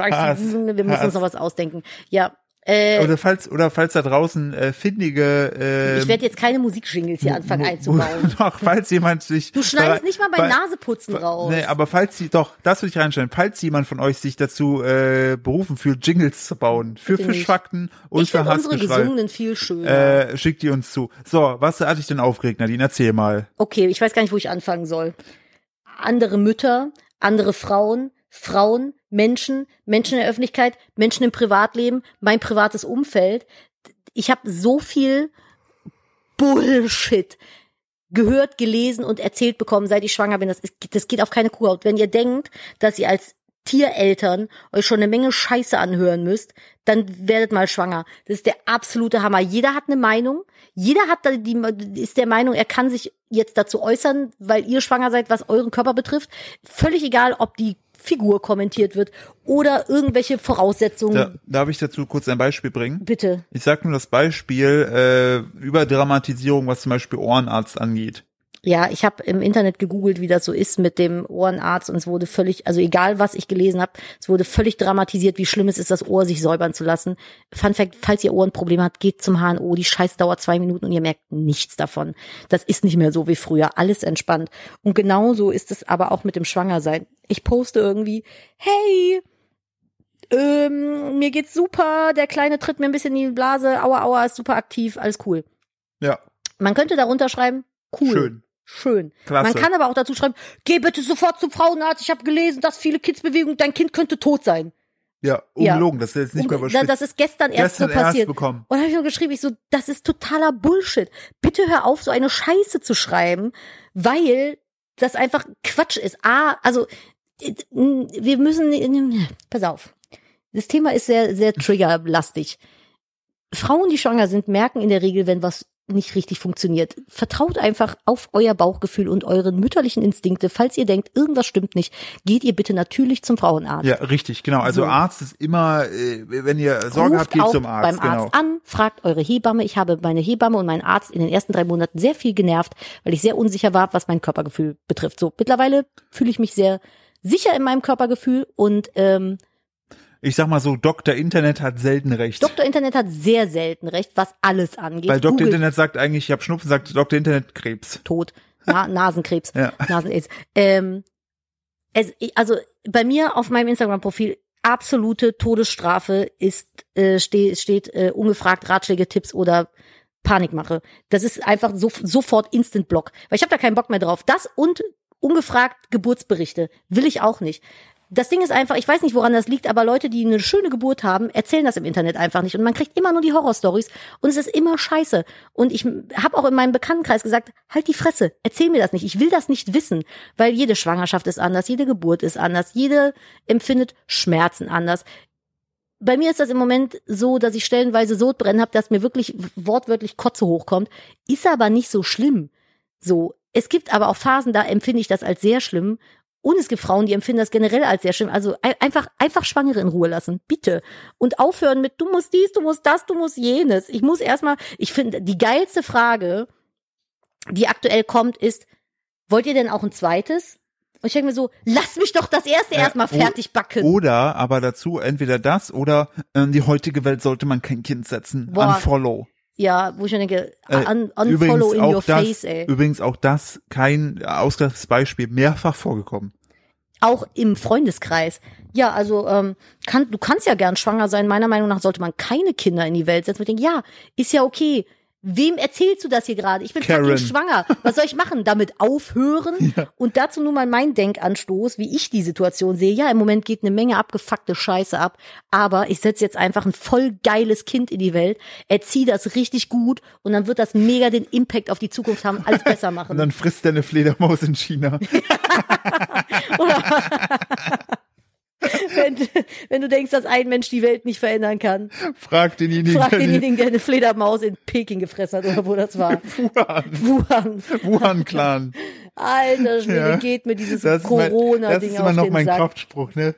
Hass, wir müssen Hass. uns noch was ausdenken. Ja, äh, Oder falls, oder falls da draußen äh, findige äh, ich werde jetzt keine Musikjingles hier anfangen einzubauen. Doch, falls jemand sich. Du schneidest nicht mal beim bei- Naseputzen raus. Nee, aber falls sie, doch, das würde ich reinstellen, falls jemand von euch sich dazu äh, berufen fühlt, Jingles zu bauen, für Bitte nicht. Fischfakten und ich für unsere gesungenen viel schöner. äh, schickt die uns zu. So, was hat dich denn aufgeregt, Nadine? Erzähl mal. Okay, ich weiß gar nicht, wo ich anfangen soll. Andere Mütter, andere Frauen, Frauen, Menschen, Menschen in der Öffentlichkeit, Menschen im Privatleben, mein privates Umfeld. Ich habe so viel Bullshit gehört, gelesen und erzählt bekommen, seit ich schwanger bin. Das, ist, das geht auf keine Kuhhaut. Wenn ihr denkt, dass ihr als Tiereltern euch schon eine Menge Scheiße anhören müsst, dann werdet mal schwanger. Das ist der absolute Hammer. Jeder hat eine Meinung. Jeder hat die, ist der Meinung, er kann sich jetzt dazu äußern, weil ihr schwanger seid, was euren Körper betrifft. Völlig egal, ob die Figur kommentiert wird oder irgendwelche Voraussetzungen. Da, darf ich dazu kurz ein Beispiel bringen? Bitte. Ich sag nur das Beispiel äh, über Dramatisierung, was zum Beispiel Ohrenarzt angeht. Ja, ich habe im Internet gegoogelt, wie das so ist mit dem Ohrenarzt und es wurde völlig, also egal was ich gelesen habe, es wurde völlig dramatisiert, wie schlimm es ist, das Ohr sich säubern zu lassen. Fun Fact, falls ihr Ohrenprobleme habt, geht zum HNO, die Scheiß dauert zwei Minuten und ihr merkt nichts davon. Das ist nicht mehr so wie früher, alles entspannt. Und genauso ist es aber auch mit dem Schwangersein. Ich poste irgendwie, hey, ähm, mir geht's super, der Kleine tritt mir ein bisschen in die Blase, aua, aua, ist super aktiv, alles cool. Ja, Man könnte darunter schreiben, cool. schön. Schön. Klasse. Man kann aber auch dazu schreiben, geh bitte sofort zum Frauenarzt. Ich habe gelesen, dass viele Kidsbewegungen, dein Kind könnte tot sein. Ja, Ja. ungelogen, das ist jetzt nicht mehr überspitzt. das ist gestern erst Gestern so passiert. erst bekommen. Und habe ich nur geschrieben, ich so, das ist totaler Bullshit. Bitte hör auf, so eine Scheiße zu schreiben, weil das einfach Quatsch ist. A, also wir müssen, pass auf. Das Thema ist sehr, sehr triggerlastig. Frauen, die schwanger sind, merken in der Regel, wenn was nicht richtig funktioniert. Vertraut einfach auf euer Bauchgefühl und euren mütterlichen Instinkte. Falls ihr denkt, irgendwas stimmt nicht, geht ihr bitte natürlich zum Frauenarzt. Ja, richtig, genau. Also so. Arzt ist immer, äh, wenn ihr Sorgen Ruft habt, geht zum Arzt. beim genau. Arzt an, fragt eure Hebamme. Ich habe meine Hebamme und meinen Arzt in den ersten drei Monaten sehr viel genervt, weil ich sehr unsicher war, was mein Körpergefühl betrifft. So, mittlerweile fühle ich mich sehr sicher in meinem Körpergefühl und ähm, ich sag mal so, Dr. Internet hat selten recht. Dr. Internet hat sehr selten recht, was alles angeht. Weil Dr. Google Internet sagt eigentlich, ich habe Schnupfen, sagt Dr. Internet Krebs. Tot. Na, Nasenkrebs. ja. Nasen-Aids. Ähm, es, also bei mir auf meinem Instagram-Profil absolute Todesstrafe ist äh, steht, steht äh, ungefragt Ratschläge, Tipps oder Panikmache. Das ist einfach so, sofort Instant Block, weil ich habe da keinen Bock mehr drauf. Das und ungefragt Geburtsberichte will ich auch nicht das Ding ist einfach, ich weiß nicht, woran das liegt, aber Leute, die eine schöne Geburt haben, erzählen das im Internet einfach nicht. Und man kriegt immer nur die Horrorstories und es ist immer scheiße. Und ich habe auch in meinem Bekanntenkreis gesagt, halt die Fresse, erzähl mir das nicht. Ich will das nicht wissen, weil jede Schwangerschaft ist anders, jede Geburt ist anders, jede empfindet Schmerzen anders. Bei mir ist das im Moment so, dass ich stellenweise Sodbrennen habe, dass mir wirklich wortwörtlich Kotze hochkommt. Ist aber nicht so schlimm. So, es gibt aber auch Phasen, da empfinde ich das als sehr schlimm und es gibt Frauen, die empfinden das generell als sehr schlimm. Also einfach, einfach Schwangere in Ruhe lassen. Bitte. Und aufhören mit, du musst dies, du musst das, du musst jenes. Ich muss erstmal, ich finde, die geilste Frage, die aktuell kommt, ist, wollt ihr denn auch ein zweites? Und ich denke mir so, lass mich doch das erste äh, erstmal fertig backen. Oder aber dazu entweder das oder äh, die heutige Welt sollte man kein Kind setzen. Boah. Unfollow. Ja, wo ich mir denke, äh, un unfollow in your das, face, ey. Übrigens auch das kein ausgleichs Beispiel, mehrfach vorgekommen. Auch im Freundeskreis. Ja, also ähm, kann, du kannst ja gern schwanger sein. Meiner Meinung nach sollte man keine Kinder in die Welt setzen. Ich denke, ja, ist ja okay. Wem erzählst du das hier gerade? Ich bin Karen. fucking schwanger. Was soll ich machen? Damit aufhören? Ja. Und dazu nur mal mein Denkanstoß, wie ich die Situation sehe. Ja, im Moment geht eine Menge abgefuckte Scheiße ab, aber ich setze jetzt einfach ein voll geiles Kind in die Welt, erziehe das richtig gut und dann wird das mega den Impact auf die Zukunft haben, alles besser machen. und dann frisst der eine Fledermaus in China. wenn, wenn du denkst, dass ein Mensch die Welt nicht verändern kann. Frag denjenigen, Frag denjenigen, der eine Fledermaus in Peking gefressen hat oder wo das war. Wuhan. Wuhan. Wuhan-Clan. Alter Schwede, ja. geht mir dieses Corona-Ding Das ist immer noch mein Sack. Kraftspruch, ne?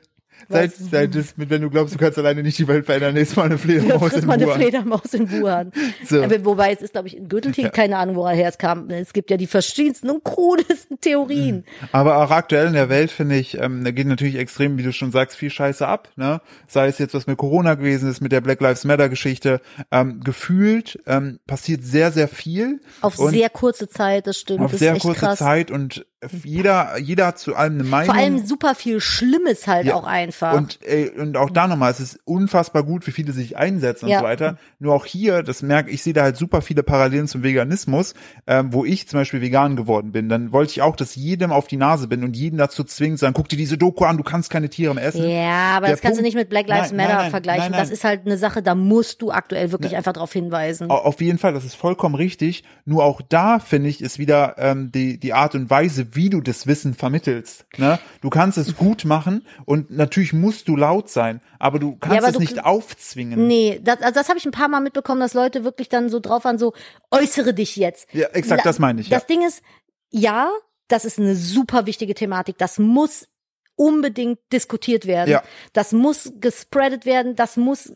Seit, seit das, wenn du glaubst, du kannst alleine nicht die Welt verändern, ist mal eine Fledermaus ja, in mal Wuhan. eine Fledermaus in Wuhan. So. Wobei es ist, glaube ich, in Gürteltier, ja. keine Ahnung, woher es kam. Es gibt ja die verschiedensten und krudesten Theorien. Mhm. Aber auch aktuell in der Welt, finde ich, ähm, da geht natürlich extrem, wie du schon sagst, viel Scheiße ab. Ne? Sei es jetzt, was mit Corona gewesen ist, mit der Black Lives Matter Geschichte. Ähm, gefühlt ähm, passiert sehr, sehr viel. Auf sehr kurze Zeit, das stimmt. Auf das sehr kurze krass. Zeit und jeder, jeder hat zu allem eine Meinung. Vor allem super viel Schlimmes halt ja. auch einfach. Und, ey, und auch da nochmal, es ist unfassbar gut, wie viele sich einsetzen ja. und so weiter. Nur auch hier, das merke ich, sehe da halt super viele Parallelen zum Veganismus, ähm, wo ich zum Beispiel vegan geworden bin. Dann wollte ich auch, dass jedem auf die Nase bin und jeden dazu zwingen, sagen, guck dir diese Doku an, du kannst keine Tiere mehr essen. Ja, aber Der das kannst du nicht mit Black Lives nein, Matter nein, nein, vergleichen. Das ist halt eine Sache, da musst du aktuell wirklich einfach darauf hinweisen. Auf jeden Fall, das ist vollkommen richtig. Nur auch da, finde ich, ist wieder ähm, die, die Art und Weise, wie du das Wissen vermittelst. Ne? Du kannst es gut machen und natürlich musst du laut sein, aber du kannst ja, aber es du, nicht aufzwingen. Nee, das, also das habe ich ein paar Mal mitbekommen, dass Leute wirklich dann so drauf waren, so äußere dich jetzt. Ja, exakt, das meine ich. Das ja. Ding ist, ja, das ist eine super wichtige Thematik. Das muss unbedingt diskutiert werden. Ja. Das muss gespreadet werden. Das muss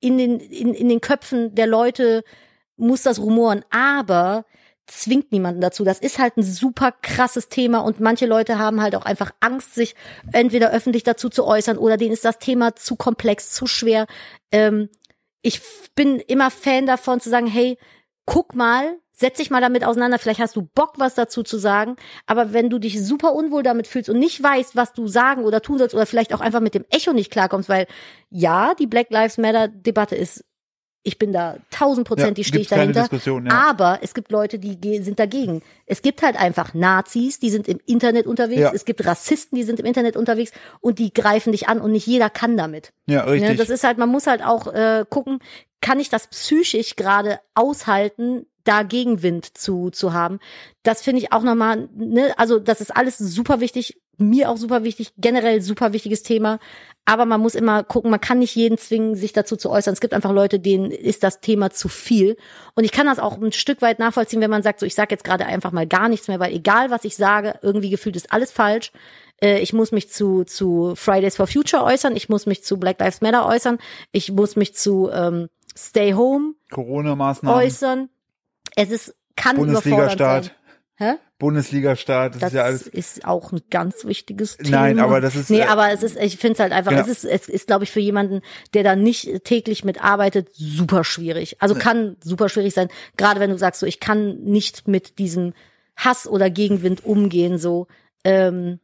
in den, in, in den Köpfen der Leute muss das rumoren. Aber zwingt niemanden dazu. Das ist halt ein super krasses Thema und manche Leute haben halt auch einfach Angst, sich entweder öffentlich dazu zu äußern oder denen ist das Thema zu komplex, zu schwer. Ähm, ich bin immer Fan davon zu sagen, hey, guck mal, setz dich mal damit auseinander, vielleicht hast du Bock, was dazu zu sagen, aber wenn du dich super unwohl damit fühlst und nicht weißt, was du sagen oder tun sollst oder vielleicht auch einfach mit dem Echo nicht klarkommst, weil ja, die Black Lives Matter Debatte ist ich bin da tausendprozentig ja, stehe ich dahinter. Ja. Aber es gibt Leute, die sind dagegen. Es gibt halt einfach Nazis, die sind im Internet unterwegs. Ja. Es gibt Rassisten, die sind im Internet unterwegs und die greifen dich an und nicht jeder kann damit. Ja, richtig. das ist halt, man muss halt auch äh, gucken, kann ich das psychisch gerade aushalten, da Gegenwind zu, zu haben. Das finde ich auch nochmal, ne, also das ist alles super wichtig, mir auch super wichtig, generell super wichtiges Thema. Aber man muss immer gucken, man kann nicht jeden zwingen, sich dazu zu äußern. Es gibt einfach Leute, denen ist das Thema zu viel. Und ich kann das auch ein Stück weit nachvollziehen, wenn man sagt, so ich sage jetzt gerade einfach mal gar nichts mehr, weil egal was ich sage, irgendwie gefühlt ist alles falsch. Äh, ich muss mich zu, zu Fridays for Future äußern, ich muss mich zu Black Lives Matter äußern, ich muss mich zu ähm, Stay Home Corona-Maßnahmen, äußern. Es ist, kann Bundesliga-Start, sein. Hä? Bundesliga-Start, das, Das ist ja alles. ist auch ein ganz wichtiges Thema. Nein, aber das ist, Nee, äh, aber es ist, ich finde es halt einfach, Genau. es ist, es ist, glaube ich, für jemanden, der da nicht täglich mitarbeitet, super schwierig. Also kann super schwierig sein, gerade wenn du sagst, so ich kann nicht mit diesem Hass oder Gegenwind umgehen, so. Ähm,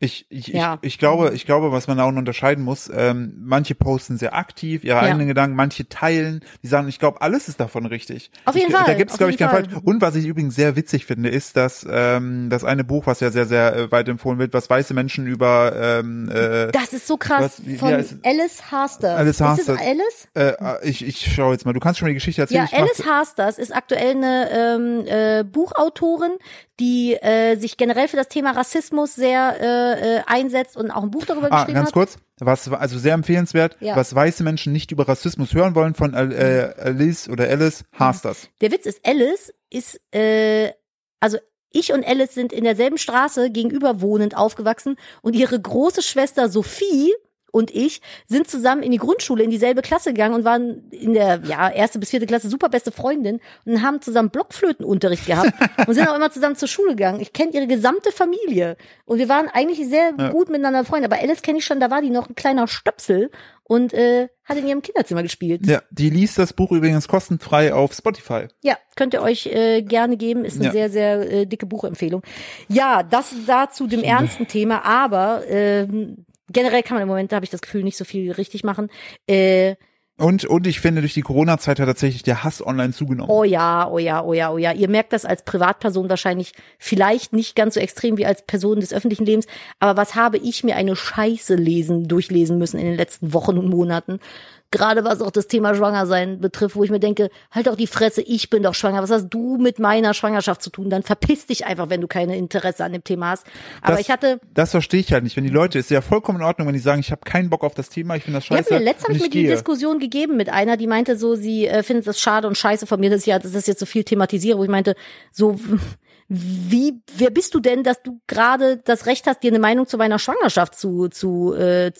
Ich, ich, Ja. ich, ich glaube, ich glaube, was man auch unterscheiden muss, ähm, manche posten sehr aktiv ihre Ja. eigenen Gedanken, manche teilen, die sagen, ich glaube, alles ist davon richtig. Auf jeden ich, Fall, Da gibt es, glaube ich, keinen Fall. Fall. Und was ich übrigens sehr witzig finde, ist, dass ähm, das eine Buch, was ja sehr, sehr äh, weit empfohlen wird, was weiße Menschen über ähm, äh, das ist so krass. Was- von heißt es? Alice Harster. Alice Ist es Harster. Alice? äh, ich, ich schaue jetzt mal, du kannst schon mal die Geschichte erzählen. Ja, Alice Harsters ist aktuell eine ähm, äh, Buchautorin, die äh, sich generell für das Thema Rassismus sehr äh, äh, einsetzt und auch ein Buch darüber Ah, geschrieben ganz hat. kurz, was also sehr empfehlenswert, Ja. was weiße Menschen nicht über Rassismus hören wollen von äh, Alice oder Alice Harsters. Der Witz ist, Alice ist, äh, also ich und Alice sind in derselben Straße gegenüber wohnend aufgewachsen und ihre große Schwester Sophie und ich sind zusammen in die Grundschule in dieselbe Klasse gegangen und waren in der ja erste bis vierte Klasse super beste Freundin und haben zusammen Blockflötenunterricht gehabt und sind auch immer zusammen zur Schule gegangen. Ich kenne ihre gesamte Familie und wir waren eigentlich sehr gut miteinander befreundet. Aber Alice kenne ich schon, da war die noch ein kleiner Stöpsel und äh, hat in ihrem Kinderzimmer gespielt. Ja, die liest das Buch übrigens kostenfrei auf Spotify. Ja, könnt ihr euch äh, gerne geben. Ist eine Ja. sehr, sehr äh, dicke Buchempfehlung. Ja, das dazu dem ernsten Thema, aber ähm, generell kann man im Moment, da habe ich das Gefühl, nicht so viel richtig machen. Äh, Und, und ich finde, durch die Corona-Zeit hat tatsächlich der Hass online zugenommen. oh ja, oh ja, oh ja, oh ja. Ihr merkt das als Privatperson wahrscheinlich vielleicht nicht ganz so extrem wie als Person des öffentlichen Lebens. Aber was habe ich mir eine Scheiße lesen, durchlesen müssen in den letzten Wochen und Monaten? Gerade was auch das Thema Schwangersein betrifft, wo ich mir denke, halt doch die Fresse, ich bin doch schwanger. Was hast du mit meiner Schwangerschaft zu tun? Dann verpiss dich einfach, wenn du keine Interesse an dem Thema hast. Aber Das- ich hatte, Das verstehe ich halt nicht. Wenn die Leute, ist ja vollkommen in Ordnung, wenn die sagen, ich habe keinen Bock auf das Thema, ich finde das Ja, scheiße. mir letzt habe ich mir die gehe. Diskussion gegeben mit einer, die meinte so, sie äh, findet das schade und scheiße von mir, dass ich ja, das jetzt so viel thematisiere, wo ich meinte, so wie, wer bist du denn, dass du gerade das Recht hast, dir eine Meinung zu meiner Schwangerschaft zu, zu, äh,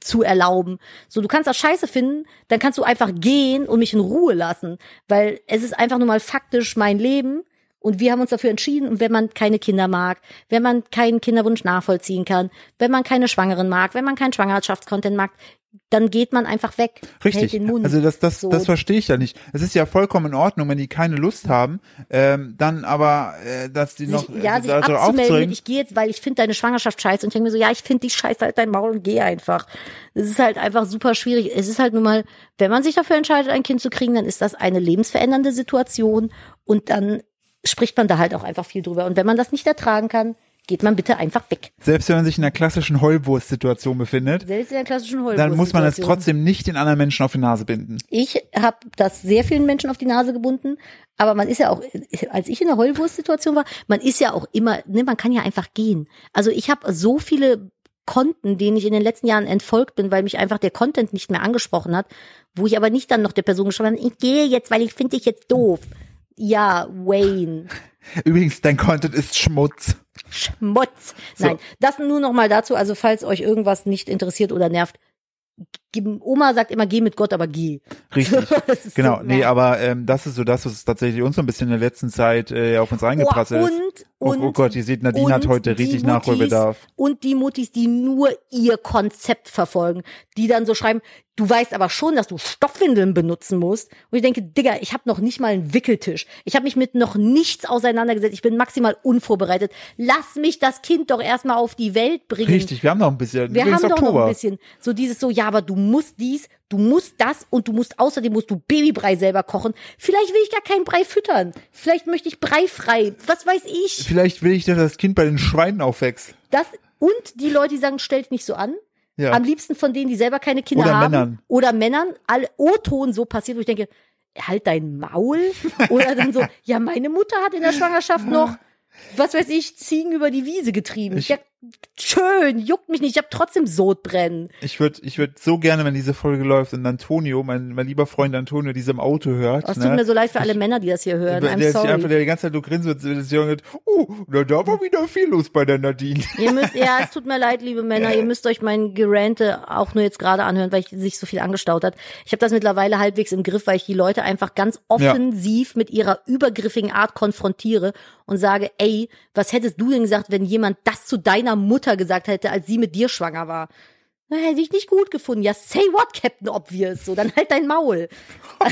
zu erlauben. So, du kannst das scheiße finden, dann kannst du einfach gehen und mich in Ruhe lassen, weil es ist einfach nur mal faktisch mein Leben und wir haben uns dafür entschieden und wenn man keine Kinder mag, wenn man keinen Kinderwunsch nachvollziehen kann, wenn man keine Schwangeren mag, wenn man keinen Schwangerschaftscontent mag, dann geht man einfach weg, Richtig. den Mund. Also das, das, So. das verstehe ich ja nicht. Es ist ja vollkommen in Ordnung, wenn die keine Lust haben, ähm, dann aber, äh, dass die noch sich, ja, äh, sich da so abzumelden mit, aufzuregen. ich gehe jetzt, weil ich finde deine Schwangerschaft scheiße. Und ich denke mir so, ja, ich finde die scheiße, halt dein Maul und geh einfach. Das ist halt einfach super schwierig. Es ist halt nun mal, wenn man sich dafür entscheidet, ein Kind zu kriegen, dann ist das eine lebensverändernde Situation und dann spricht man da halt auch einfach viel drüber. Und wenn man das nicht ertragen kann, geht man bitte einfach weg. Selbst wenn man sich in einer klassischen Heulwurst-Situation befindet, Selbst in der klassischen dann muss man es trotzdem nicht den anderen Menschen auf die Nase binden. Ich habe das sehr vielen Menschen auf die Nase gebunden, aber man ist ja auch, als ich in der Heulwurst-Situation war, man ist ja auch immer, ne, man kann ja einfach gehen. Also ich habe so viele Konten, denen ich in den letzten Jahren entfolgt bin, weil mich einfach der Content nicht mehr angesprochen hat, wo ich aber nicht dann noch der Person geschrieben habe, ich gehe jetzt, weil ich finde dich jetzt doof. Ja, Wayne. Übrigens, dein Content ist Schmutz. Schmutz. So. Nein, das nur noch mal dazu, also falls euch irgendwas nicht interessiert oder nervt, Oma sagt immer, geh mit Gott, aber geh. Richtig. Genau, so nee, aber ähm, das ist so das, was tatsächlich uns so ein bisschen in der letzten Zeit äh, auf uns eingeprasselt oh, ist. und, Oh, und, oh Gott, ihr seht, Nadine hat und heute die richtig Muttis- Nachholbedarf. Und die Muttis, die nur ihr Konzept verfolgen, die dann so schreiben, du weißt aber schon, dass du Stoffwindeln benutzen musst. Und ich denke, Digga, ich habe noch nicht mal einen Wickeltisch. Ich habe mich mit noch nichts auseinandergesetzt. Ich bin maximal unvorbereitet. Lass mich das Kind doch erstmal auf die Welt bringen. Richtig, wir haben noch ein bisschen. Wir haben doch Oktober. noch ein bisschen so dieses so, ja, aber du musst dies, du musst das und du musst außerdem musst du Babybrei selber kochen. Vielleicht will ich gar keinen Brei füttern. Vielleicht möchte ich Brei frei. Was weiß ich? Vielleicht will ich, dass das Kind bei den Schweinen aufwächst. Das und die Leute, die sagen, stellt nicht so an. Ja. Am liebsten von denen, die selber keine Kinder Oder haben. Männern. Oder Männern. Alle O-Ton so passiert, wo ich denke, halt dein Maul. Oder dann so, ja, meine Mutter hat in der Schwangerschaft noch, was weiß ich, Ziegen über die Wiese getrieben. Ich- ja, schön, juckt mich nicht, ich habe trotzdem Sodbrennen. Ich würde ich würd so gerne, wenn diese Folge läuft und Antonio, mein, mein lieber Freund Antonio, diese im Auto hört. Oh, Es ne? tut mir so leid für alle Männer, die das hier hören. der, I'm der sich einfach, sorry. der die ganze Zeit nur grinst und das Junge, uh, na, da war wieder viel los bei der Nadine. Ihr müsst, ja, es tut mir leid, liebe Männer, ihr müsst euch mein Gerante auch nur jetzt gerade anhören, weil ich sich so viel angestaut hat. Ich habe das mittlerweile halbwegs im Griff, weil ich die Leute einfach ganz offensiv mit ihrer übergriffigen Art konfrontiere und sage, ey, was hättest du denn gesagt, wenn jemand das zu deiner Mutter gesagt hätte, als sie mit dir schwanger war? Na, hätte ich nicht gut gefunden. Ja, say what, Captain Obvious. So, dann halt dein Maul.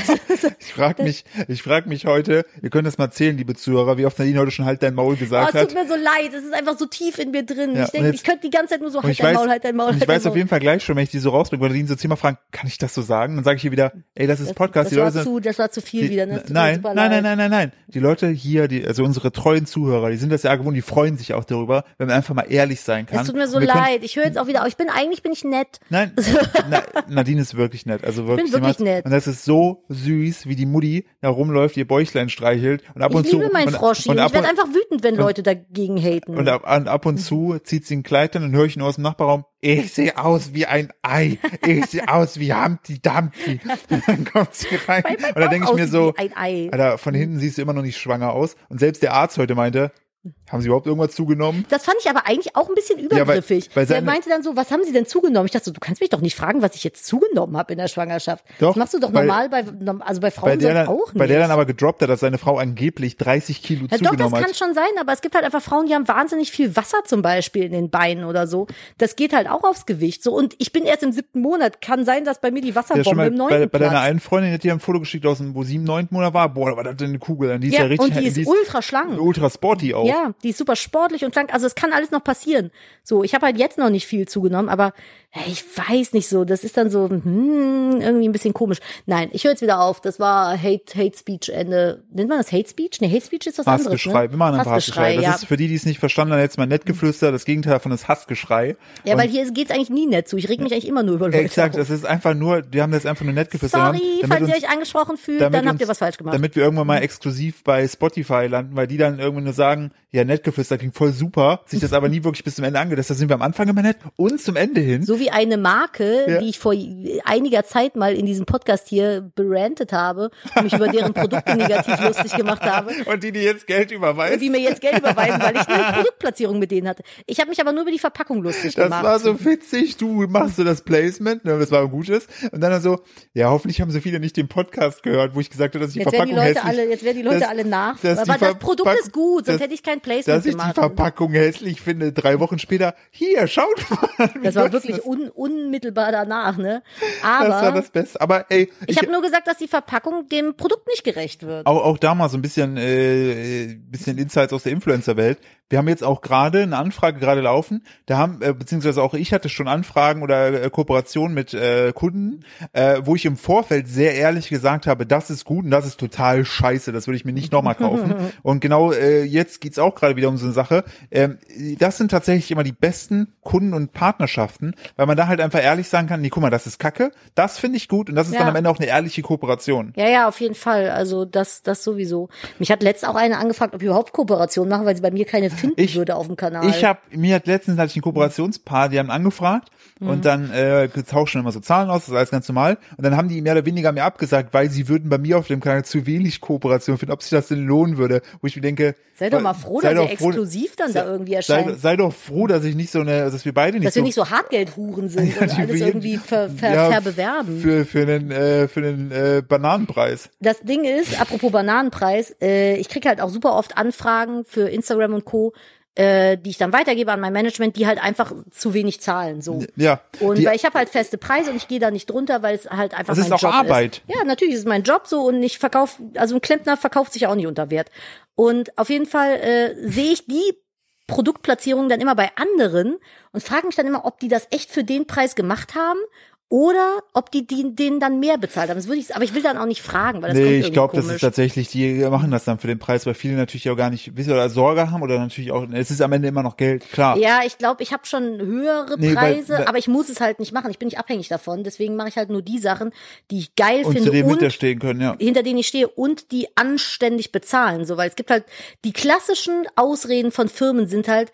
Ich frage mich, ich frag mich heute, ihr könnt das mal zählen, liebe Zuhörer, wie oft Nadine heute schon halt dein Maul Oh, gesagt es tut hat. mir so leid. Es ist einfach so tief in mir drin. Ja, ich denke, ich könnte die ganze Zeit nur so, halt dein weiß, Maul, halt dein Maul, halt ich weiß Maul. auf jeden Fall gleich schon, wenn ich die so rausbringe, weil Nadine so zehnmal fragen, kann ich das so sagen? Dann sage ich ihr wieder, ey, das ist Podcast, das die war Leute zu, das war zu viel die, wieder. Ne? Das nein, nein, leid. nein, nein, nein, nein. Die Leute hier, die, also unsere treuen Zuhörer, die sind das ja gewohnt, die freuen sich auch darüber, wenn man einfach mal ehrlich sein kann. Es tut mir so wir können- leid. Ich höre jetzt auch wieder. Ich bin eigentlich bin ich nett. Nein, na, Nadine ist wirklich nett. Also wirklich, bin wirklich nett. Und das ist so süß, wie die Mutti da rumläuft, ihr Bäuchlein streichelt und ab Ich und zu liebe mein und, Froschi. und Und ich werde einfach wütend, wenn Leute dagegen haten. und ab, und ab und zu zieht sie ein Kleid an und höre ich nur aus dem Nachbarraum, ich sehe aus wie ein Ei, ich sehe aus wie Humpty Dumpty. Und dann kommt sie rein und dann Bauch denke ich mir so. Alter, von hinten siehst du immer noch nicht schwanger aus und selbst der Arzt heute meinte, haben sie überhaupt irgendwas zugenommen? Das fand ich aber eigentlich auch ein bisschen übergriffig. weil Der seine- meinte dann so, was haben Sie denn zugenommen? Ich dachte so, du kannst mich doch nicht fragen, was ich jetzt zugenommen habe in der Schwangerschaft. Doch, das machst du doch normal bei, also bei Frauen Bei der, dann, auch nicht. bei der dann aber gedroppt hat, dass seine Frau angeblich 30 Kilo ja, doch, das zugenommen kann hat. schon sein, aber es gibt halt einfach Frauen, die haben wahnsinnig viel Wasser zum Beispiel in den Beinen oder so. Das geht halt auch aufs Gewicht. So und ich bin erst im siebten Monat. Kann sein, dass bei mir die Ja, Wasserbombe mal im bei, neunten bei deiner einen Freundin hat die ein Foto geschickt aus dem, wo sie im neunten Monat war. Boah, da war das denn eine Kugel. Die ist ja, Ja, richtig, und die ist ultra schlank. ultra sporty auch. Ja, die ist super sportlich und schlank. Also es kann alles noch passieren. So, ich habe halt jetzt noch nicht viel zugenommen, aber hey, ich weiß nicht so. Das ist dann so hm, irgendwie ein bisschen komisch. Nein, ich höre jetzt wieder auf. Das war Hate Hate Speech Ende. Nennt man das Hate Speech? Nee, Hate Speech ist was anderes. Hassgeschrei. Ne? Wir machen einfach Hassgeschrei. Das ja. ist für die, die es nicht verstanden haben, jetzt mal nett geflüstert. Das Gegenteil davon ist Hassgeschrei. ja, Und weil hier geht's eigentlich nie nett zu. Ich reg mich eigentlich immer nur über Leute Exakt, es ist einfach nur, die haben das einfach nur nett geflüstert. Sorry, damit falls ihr uns- euch angesprochen fühlt, dann habt ihr uns- was falsch gemacht. Damit wir irgendwann mal exklusiv bei Spotify landen, weil die dann irgendwann nur sagen, ja, nett geflüstert klingt voll super, sich das aber nie wirklich bis zum Ende angehört. Das sind wir am Anfang immer nett und zum Ende hin. So wie eine Marke, Ja. die ich vor einiger Zeit mal in diesem Podcast hier berantet habe und mich über deren Produkte negativ lustig gemacht habe. Und die, die jetzt Geld überweisen. Und die mir jetzt Geld überweisen, weil ich eine Produktplatzierung mit denen hatte. Ich habe mich aber nur über die Verpackung lustig Das gemacht. war so witzig, du machst so das Placement, ne, das war ein gutes. Und dann so, ja, hoffentlich haben so viele nicht den Podcast gehört, wo ich gesagt habe, dass ich die Jetzt werden die Leute hässlich, alle, jetzt werden die Leute dass- alle nach. Aber das Produkt ist gut, sonst hätte ich kein Placement dass ich die. Verpackung hässlich finde. Drei Wochen später, hier, schaut mal. Das war wirklich ist. un, unmittelbar danach, ne? Das war Aber das Beste. Aber ey, ich habe nur gesagt, dass die Verpackung dem Produkt nicht gerecht wird. auch, auch da mal so ein bisschen, äh, bisschen Insights aus der Influencer-Welt. Wir haben jetzt auch gerade eine Anfrage gerade laufen. Da haben, äh, beziehungsweise auch ich hatte schon Anfragen oder äh, Kooperationen mit äh, Kunden, äh, wo ich im Vorfeld sehr ehrlich gesagt habe, das ist gut und das ist total scheiße, das würde ich mir nicht nochmal kaufen. und genau äh, jetzt geht's auch gerade wieder um so eine Sache. Ähm, das sind tatsächlich immer die besten Kunden und Partnerschaften, weil man da halt einfach ehrlich sagen kann, nee, guck mal, das ist Kacke, das finde ich gut und das ist Ja. dann am Ende auch eine ehrliche Kooperation. Ja, ja, auf jeden Fall. Also das, das sowieso. Mich hat letzt auch eine angefragt, ob ich überhaupt Kooperation machen, weil sie bei mir keine finden Ich- würde auf dem Kanal. Ich habe mir hat letztens hatte ich ein Kooperationspaar, die haben angefragt Mhm. und dann äh, tauschen immer so Zahlen aus, das ist alles ganz normal. Und dann haben die mehr oder weniger mir abgesagt, weil sie würden bei mir auf dem Kanal zu wenig Kooperation finden, ob sich das denn lohnen würde. Wo ich mir denke, Sei doch mal froh, sei dass ihr exklusiv dann sei- da irgendwie Sei, erscheint. sei doch froh, dass ich nicht so eine, dass wir beide nicht dass so wir nicht so Hartgeldhuren sind Ja, und alles wir- irgendwie ver, ver, ja, verbewerben. für für den äh, für den äh, Bananenpreis. Das Ding ist, apropos Bananenpreis, äh, ich krieg halt auch super oft Anfragen für Instagram und Co., äh, die ich dann weitergebe an mein Management, die halt einfach zu wenig zahlen. So. Ja. Und die, weil ich habe halt feste Preise und ich gehe da nicht drunter, weil es halt einfach Das ist mein auch Job Arbeit. ist. Ja, natürlich ist es mein Job so und ich verkaufe, also ein Klempner verkauft sich auch nicht unter Wert. Und auf jeden Fall äh, sehe ich die Produktplatzierung dann immer bei anderen und frage mich dann immer, ob die das echt für den Preis gemacht haben oder ob die, die denen dann mehr bezahlt haben. Das würde ich, aber ich will dann auch nicht fragen, weil das Nee, ich glaube, das ist tatsächlich, die machen das dann für den Preis, weil viele natürlich auch gar nicht wissen oder Sorge haben oder natürlich auch, es ist am Ende immer noch Geld, klar. Ja, ich glaube, ich habe schon höhere Nee, weil- Preise, weil- aber ich muss es halt nicht machen. Ich bin nicht abhängig davon. Deswegen mache ich halt nur die Sachen, die ich geil und finde zu dem und hinterstehen können, ja. hinter denen ich stehe und die anständig bezahlen. So, weil es gibt halt die klassischen Ausreden von Firmen sind halt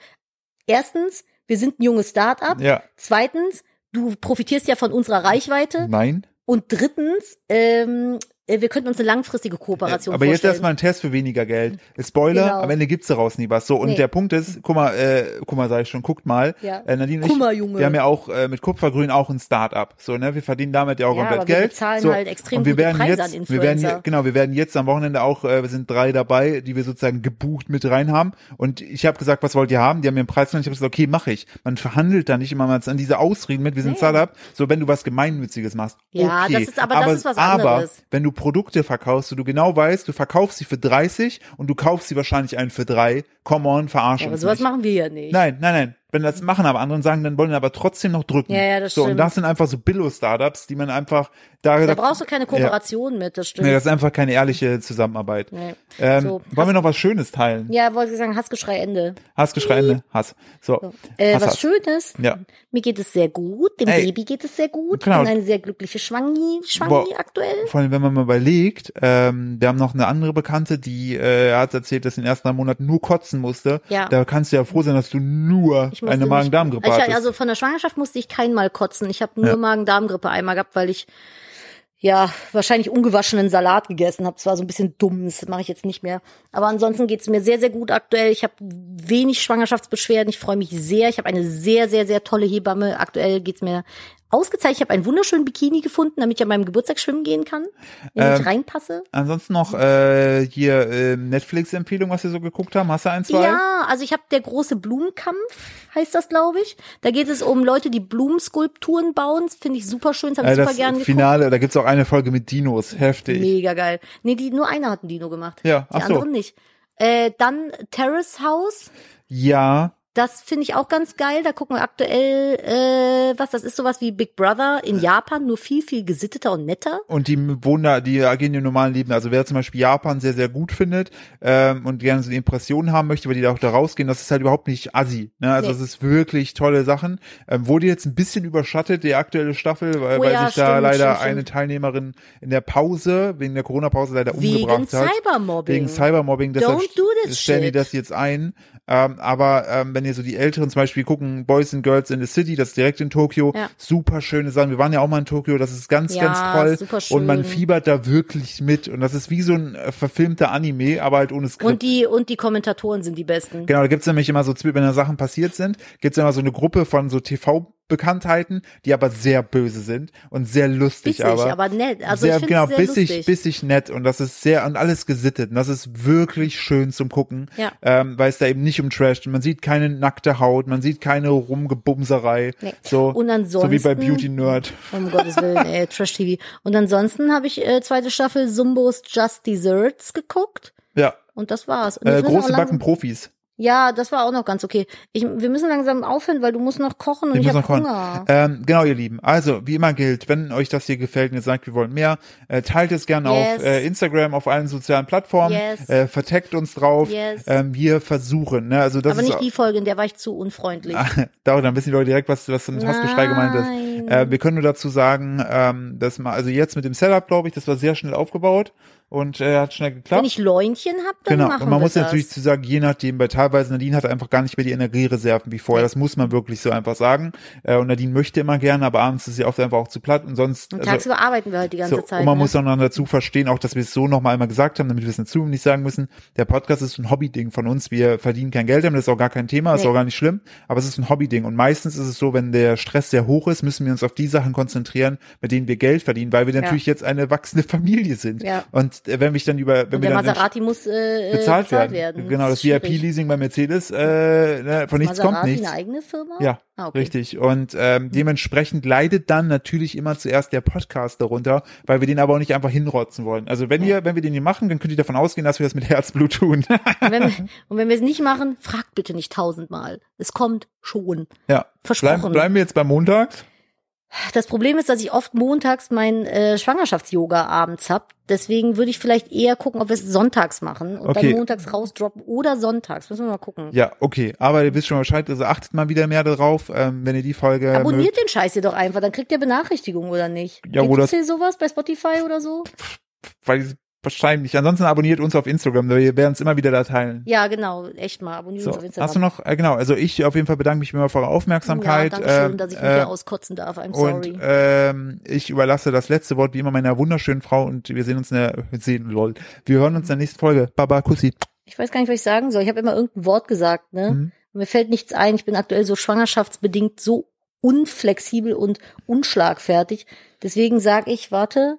erstens, wir sind ein junges Start-up. Ja. Zweitens, du profitierst ja von unserer Reichweite. Nein. Und drittens, ähm, äh, wir könnten uns eine langfristige Kooperation Aber jetzt vorstellen. erstmal ein Test für weniger Geld. Spoiler, Genau. am Ende gibt's daraus nie was. So, und Nee. der Punkt ist, guck mal, äh, guck mal, sag ich schon, guckt mal. Ja. Äh, Nadine, ich, mal, Junge. wir haben ja auch äh, mit Kupfergrün auch ein Start-up. So, ne, wir verdienen damit ja auch Ja, komplett aber wir Geld. bezahlen so, halt extrem und wir werden Preise jetzt, an wir werden Influencer. genau, wir werden jetzt am Wochenende auch, äh, wir sind drei dabei, die wir sozusagen gebucht mit rein haben. Und ich habe gesagt, was wollt ihr haben? Die haben mir einen Preis genannt. Ich habe gesagt, okay, mache ich. Man verhandelt da nicht immer mal an diese Ausreden mit, wir sind Nee. Startup. So, wenn du was Gemeinnütziges machst. Ja, okay. das ist- aber das ist was aber, anderes. wenn du Produkte verkaufst, wo du genau weißt, du verkaufst sie für 30 und du kaufst sie wahrscheinlich einen für drei, come on, verarsch Ja, aber uns sowas nicht. machen wir ja nicht. Nein, nein, nein. Wenn das machen aber andere und sagen, dann wollen wir aber trotzdem noch drücken. Ja, ja, das so, und stimmt. das sind einfach so Billo-Startups, die man einfach da, Da brauchst du keine Kooperation mit, das stimmt. Nee, das ist einfach keine ehrliche Zusammenarbeit. Nee. Ähm, So, wollen wir noch was Schönes teilen? Ja, wollte ich sagen, Hassgeschrei Ende. Hassgeschrei, Ende. Hass. So. Äh, Hass, was Hass. Schönes. Ja. Mir geht es sehr gut. Dem Ey. Baby geht es sehr gut. Genau. Ich bin eine sehr glückliche Schwangi, Schwangi Boah. aktuell. Vor allem, wenn man mal überlegt, ähm, wir haben noch eine andere Bekannte, die äh, hat erzählt, dass sie in den ersten drei Monaten nur kotzen musste. Ja. Da kannst du ja froh sein, dass du nur Ich musste eine Magen-Darm-Grippe ich, hattest. Also von der Schwangerschaft musste ich kein Mal kotzen. Ich habe nur Ja. Magen-Darm-Grippe einmal gehabt, weil ich ja wahrscheinlich ungewaschenen Salat gegessen habe. Zwar so ein bisschen dumm, das mache ich jetzt nicht mehr. Aber ansonsten geht's mir sehr, sehr gut aktuell. Ich habe wenig Schwangerschaftsbeschwerden. Ich freue mich sehr. Ich habe eine sehr, sehr, sehr tolle Hebamme. Aktuell geht's mir ausgezeichnet. Ich habe einen wunderschönen Bikini gefunden, damit ich an meinem Geburtstag schwimmen gehen kann, wenn Ähm, ich reinpasse. Ansonsten noch äh, hier äh, Netflix-Empfehlung, was wir so geguckt haben. Hast du ein, zwei? Ja, also ich habe der große Blumenkampf, heißt das, glaube ich. Da geht es um Leute, die Blumenskulpturen bauen. Das finde ich super schön. Das habe Äh, ich super das gerne geguckt. Finale, da gibt's auch eine Folge mit Dinos. Heftig. Mega geil. Nee, die, nur einer hat ein Dino gemacht. Ja, Die ach so. anderen nicht. Äh, dann Terrace House. Ja, Das finde ich auch ganz geil. Da gucken wir aktuell, äh, was, das ist sowas wie Big Brother in Japan, nur viel, viel gesitteter und netter. und die wohnen da, die agieren im normalen Leben. Also wer zum Beispiel Japan sehr, sehr gut findet ähm, und gerne so eine Impression haben möchte, weil die da auch da rausgehen, das ist halt überhaupt nicht assi. Ne? Also Nee. das ist wirklich tolle Sachen. Ähm, wurde jetzt ein bisschen überschattet, die aktuelle Staffel, weil, Oh weil ja, sich da stimmt, leider stimmt, eine. Teilnehmerin in der Pause, wegen der Corona-Pause leider Wegen umgebracht hat. Cybermobbing. Wegen Cybermobbing, deshalb Don't do this stellen die shit. das jetzt ein. Ähm, aber ähm, wenn ihr so die Älteren zum Beispiel gucken, Boys and Girls in the City, das ist direkt in Tokio, Ja. super schöne Sachen. Wir waren ja auch mal in Tokio, das ist ganz, Ja, ganz toll. super schön. Und man fiebert da wirklich mit. Und das ist wie so ein äh, verfilmter Anime, aber halt ohne Skript. Und die, und die Kommentatoren sind die besten. Genau, da gibt's nämlich immer so, wenn da Sachen passiert sind, gibt's immer so eine Gruppe von so TV-Bekanntheiten, die aber sehr böse sind und sehr lustig, Bissig, aber. aber nett. Also sehr, ich genau, sehr bissig, lustig. bissig nett und das ist sehr und alles gesittet und das ist wirklich schön zum gucken, Ja. ähm, weil es da eben nicht um Trash, man sieht keine nackte Haut, man sieht keine Rumgebumserei, Nee. so, Und so wie bei ansonsten- Beauty Nerd. Um Gottes Willen, ey, Trash TV. Und ansonsten habe ich äh, zweite Staffel Sumbos Just Desserts geguckt. Ja, Und das war's. Und äh, große Backen Profis. Ja, das war auch noch ganz okay. Ich, wir müssen langsam aufhören, weil du musst noch kochen und ich, Ich habe. Hunger. Ähm, genau, ihr Lieben. Also, wie immer gilt, wenn euch das hier gefällt und ihr sagt, wir wollen mehr, äh, teilt es gerne Yes. auf äh, Instagram, auf allen sozialen Plattformen, Yes. äh, verteckt uns drauf. Yes. Ähm, wir versuchen, ne, also das Aber ist nicht die Folge, in der war ich zu unfreundlich. Dauert, dann wissen die Leute direkt, was, was mit Hassgeschrei gemeint ist. Äh, wir können nur dazu sagen, ähm, dass man, also jetzt mit dem Setup, glaube ich, das war sehr schnell aufgebaut und äh, hat schnell geklappt. Wenn ich Läunchen hab, dann Genau, machen und man muss das. natürlich zu sagen, je nachdem, weil teilweise Nadine hat einfach gar nicht mehr die Energiereserven wie vorher. Das muss man wirklich so einfach sagen. Äh, und Nadine möchte immer gerne, aber abends ist sie oft einfach auch zu platt und sonst. Und also- tagsüber arbeiten wir halt die ganze so, Zeit. und man ne? muss auch noch dazu verstehen, auch dass wir es so nochmal einmal gesagt haben, damit wir es in Zukunft nicht sagen müssen. Der Podcast ist ein Hobby-Ding von uns. Wir verdienen kein Geld damit, das ist auch gar kein Thema, ist Nee. auch gar nicht schlimm, aber es ist ein Hobby-Ding. Und meistens ist es so, wenn der Stress sehr hoch ist, müssen wir uns auf die Sachen konzentrieren, mit denen wir Geld verdienen, weil wir natürlich jetzt eine wachsende Familie sind. Ja. Und äh, wenn ich dann über, wenn und wir der dann Maserati muss äh, bezahlt, bezahlt, werden. werden. Genau, das schwierig. VIP-Leasing bei Mercedes, äh, ne, von nichts Maserati kommt nichts. eine eigene Firma? Ja, Ah, okay. richtig. Und ähm, dementsprechend leidet dann natürlich immer zuerst der Podcast darunter, weil wir den aber auch nicht einfach hinrotzen wollen. Also wenn ihr, wenn wir den hier machen, dann könnt ihr davon ausgehen, dass wir das mit Herzblut tun. Und wenn, wir, und wenn wir es nicht machen, fragt bitte nicht tausendmal. Es kommt schon. ja. Versprochen. Bleiben, bleiben wir jetzt beim Montag. Das Problem ist, dass ich oft montags mein äh, Schwangerschafts-Yoga abends hab. Deswegen würde ich vielleicht eher gucken, ob wir es sonntags machen und Okay. dann montags rausdroppen oder sonntags. Müssen wir mal gucken. Ja, okay. Aber ihr wisst schon mal Bescheid, also achtet mal wieder mehr darauf, ähm, wenn ihr die Folge Abonniert den Scheiß hier doch einfach, dann kriegt ihr Benachrichtigungen oder nicht? Ja, Gibt oder- es hier sowas bei Spotify oder so? weil wahrscheinlich. Ansonsten abonniert uns auf Instagram, wir werden es immer wieder da teilen. Ja, genau, echt mal. Abonniert So, uns auf Instagram. hast du noch, äh, genau, also ich auf jeden Fall bedanke mich immer für eure Aufmerksamkeit. Ja, danke schön, ähm, dass ich mich äh, hier auskotzen darf. I'm Und sorry. ähm, ich überlasse das letzte Wort wie immer meiner wunderschönen Frau und wir sehen uns in der, wir sehen, lol. Wir hören uns in der nächsten Folge. Baba, Kussi. Ich weiß gar nicht, was ich sagen soll. Ich habe immer irgendein Wort gesagt, ne? Mhm. Mir fällt nichts ein. Ich bin aktuell so schwangerschaftsbedingt so unflexibel und unschlagfertig. Deswegen sage ich, warte,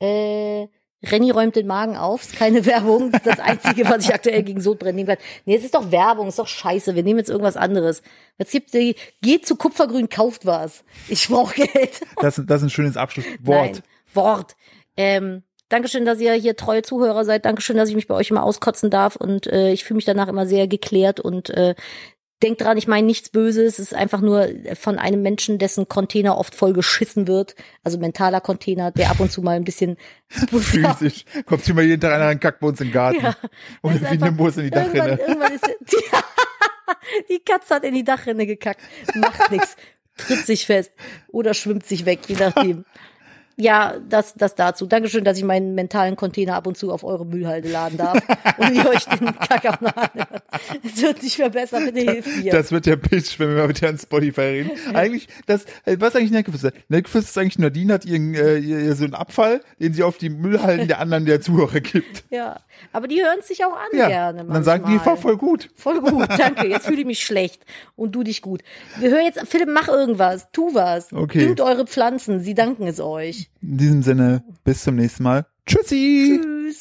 äh, Renny räumt den Magen auf, ist keine Werbung, das ist das Einzige, was ich aktuell gegen Sodbrennen nehmen kann. Nee, es ist doch Werbung, ist doch scheiße, wir nehmen jetzt irgendwas anderes. Was gibt die, geht zu Kupfergrün, kauft was. Ich brauche Geld. Das, das ist ein schönes Abschlusswort. Nein, Wort. Ähm, Dankeschön, dass ihr hier treue Zuhörer seid. Dankeschön, dass ich mich bei euch immer auskotzen darf. Und äh, ich fühle mich danach immer sehr geklärt. Und äh, denkt dran, ich meine nichts Böses. Es ist einfach nur von einem Menschen, dessen Container oft voll geschissen wird. Also mentaler Container, der ab und zu mal ein bisschen Physisch. Kommt immer jeden Tag einer rein, kackt bei uns in den Garten. Ja, ist wie Nimbus in die irgendwann, Dachrinne. irgendwann ist die, die Katze hat in die Dachrinne gekackt. Macht nichts. Tritt sich fest oder schwimmt sich weg, je nachdem. Ja, das, das dazu. Dankeschön, dass ich meinen mentalen Container ab und zu auf eure Müllhalde laden darf und ihr euch den Kack am. Es wird nicht mehr besser, bitte hilf mir. Das wird der Pitch, wenn wir mal mit Herrn Spotify reden. Eigentlich, das, äh, was eigentlich Neckgeflüster? Neckgeflüster ist eigentlich Nadine hat ihren, äh, ihr, so einen Abfall, den sie auf die Müllhalden der anderen der Zuhörer gibt. ja, aber die hören es sich auch an Ja. gerne. Und dann sagen die, manchmal. war voll gut. Voll gut, danke. Jetzt fühle ich mich schlecht und du dich gut. Wir hören jetzt, Philipp, mach irgendwas, tu was. Okay. Düngt eure Pflanzen, sie danken es euch. In diesem Sinne, bis zum nächsten Mal. Tschüssi! Tschüss.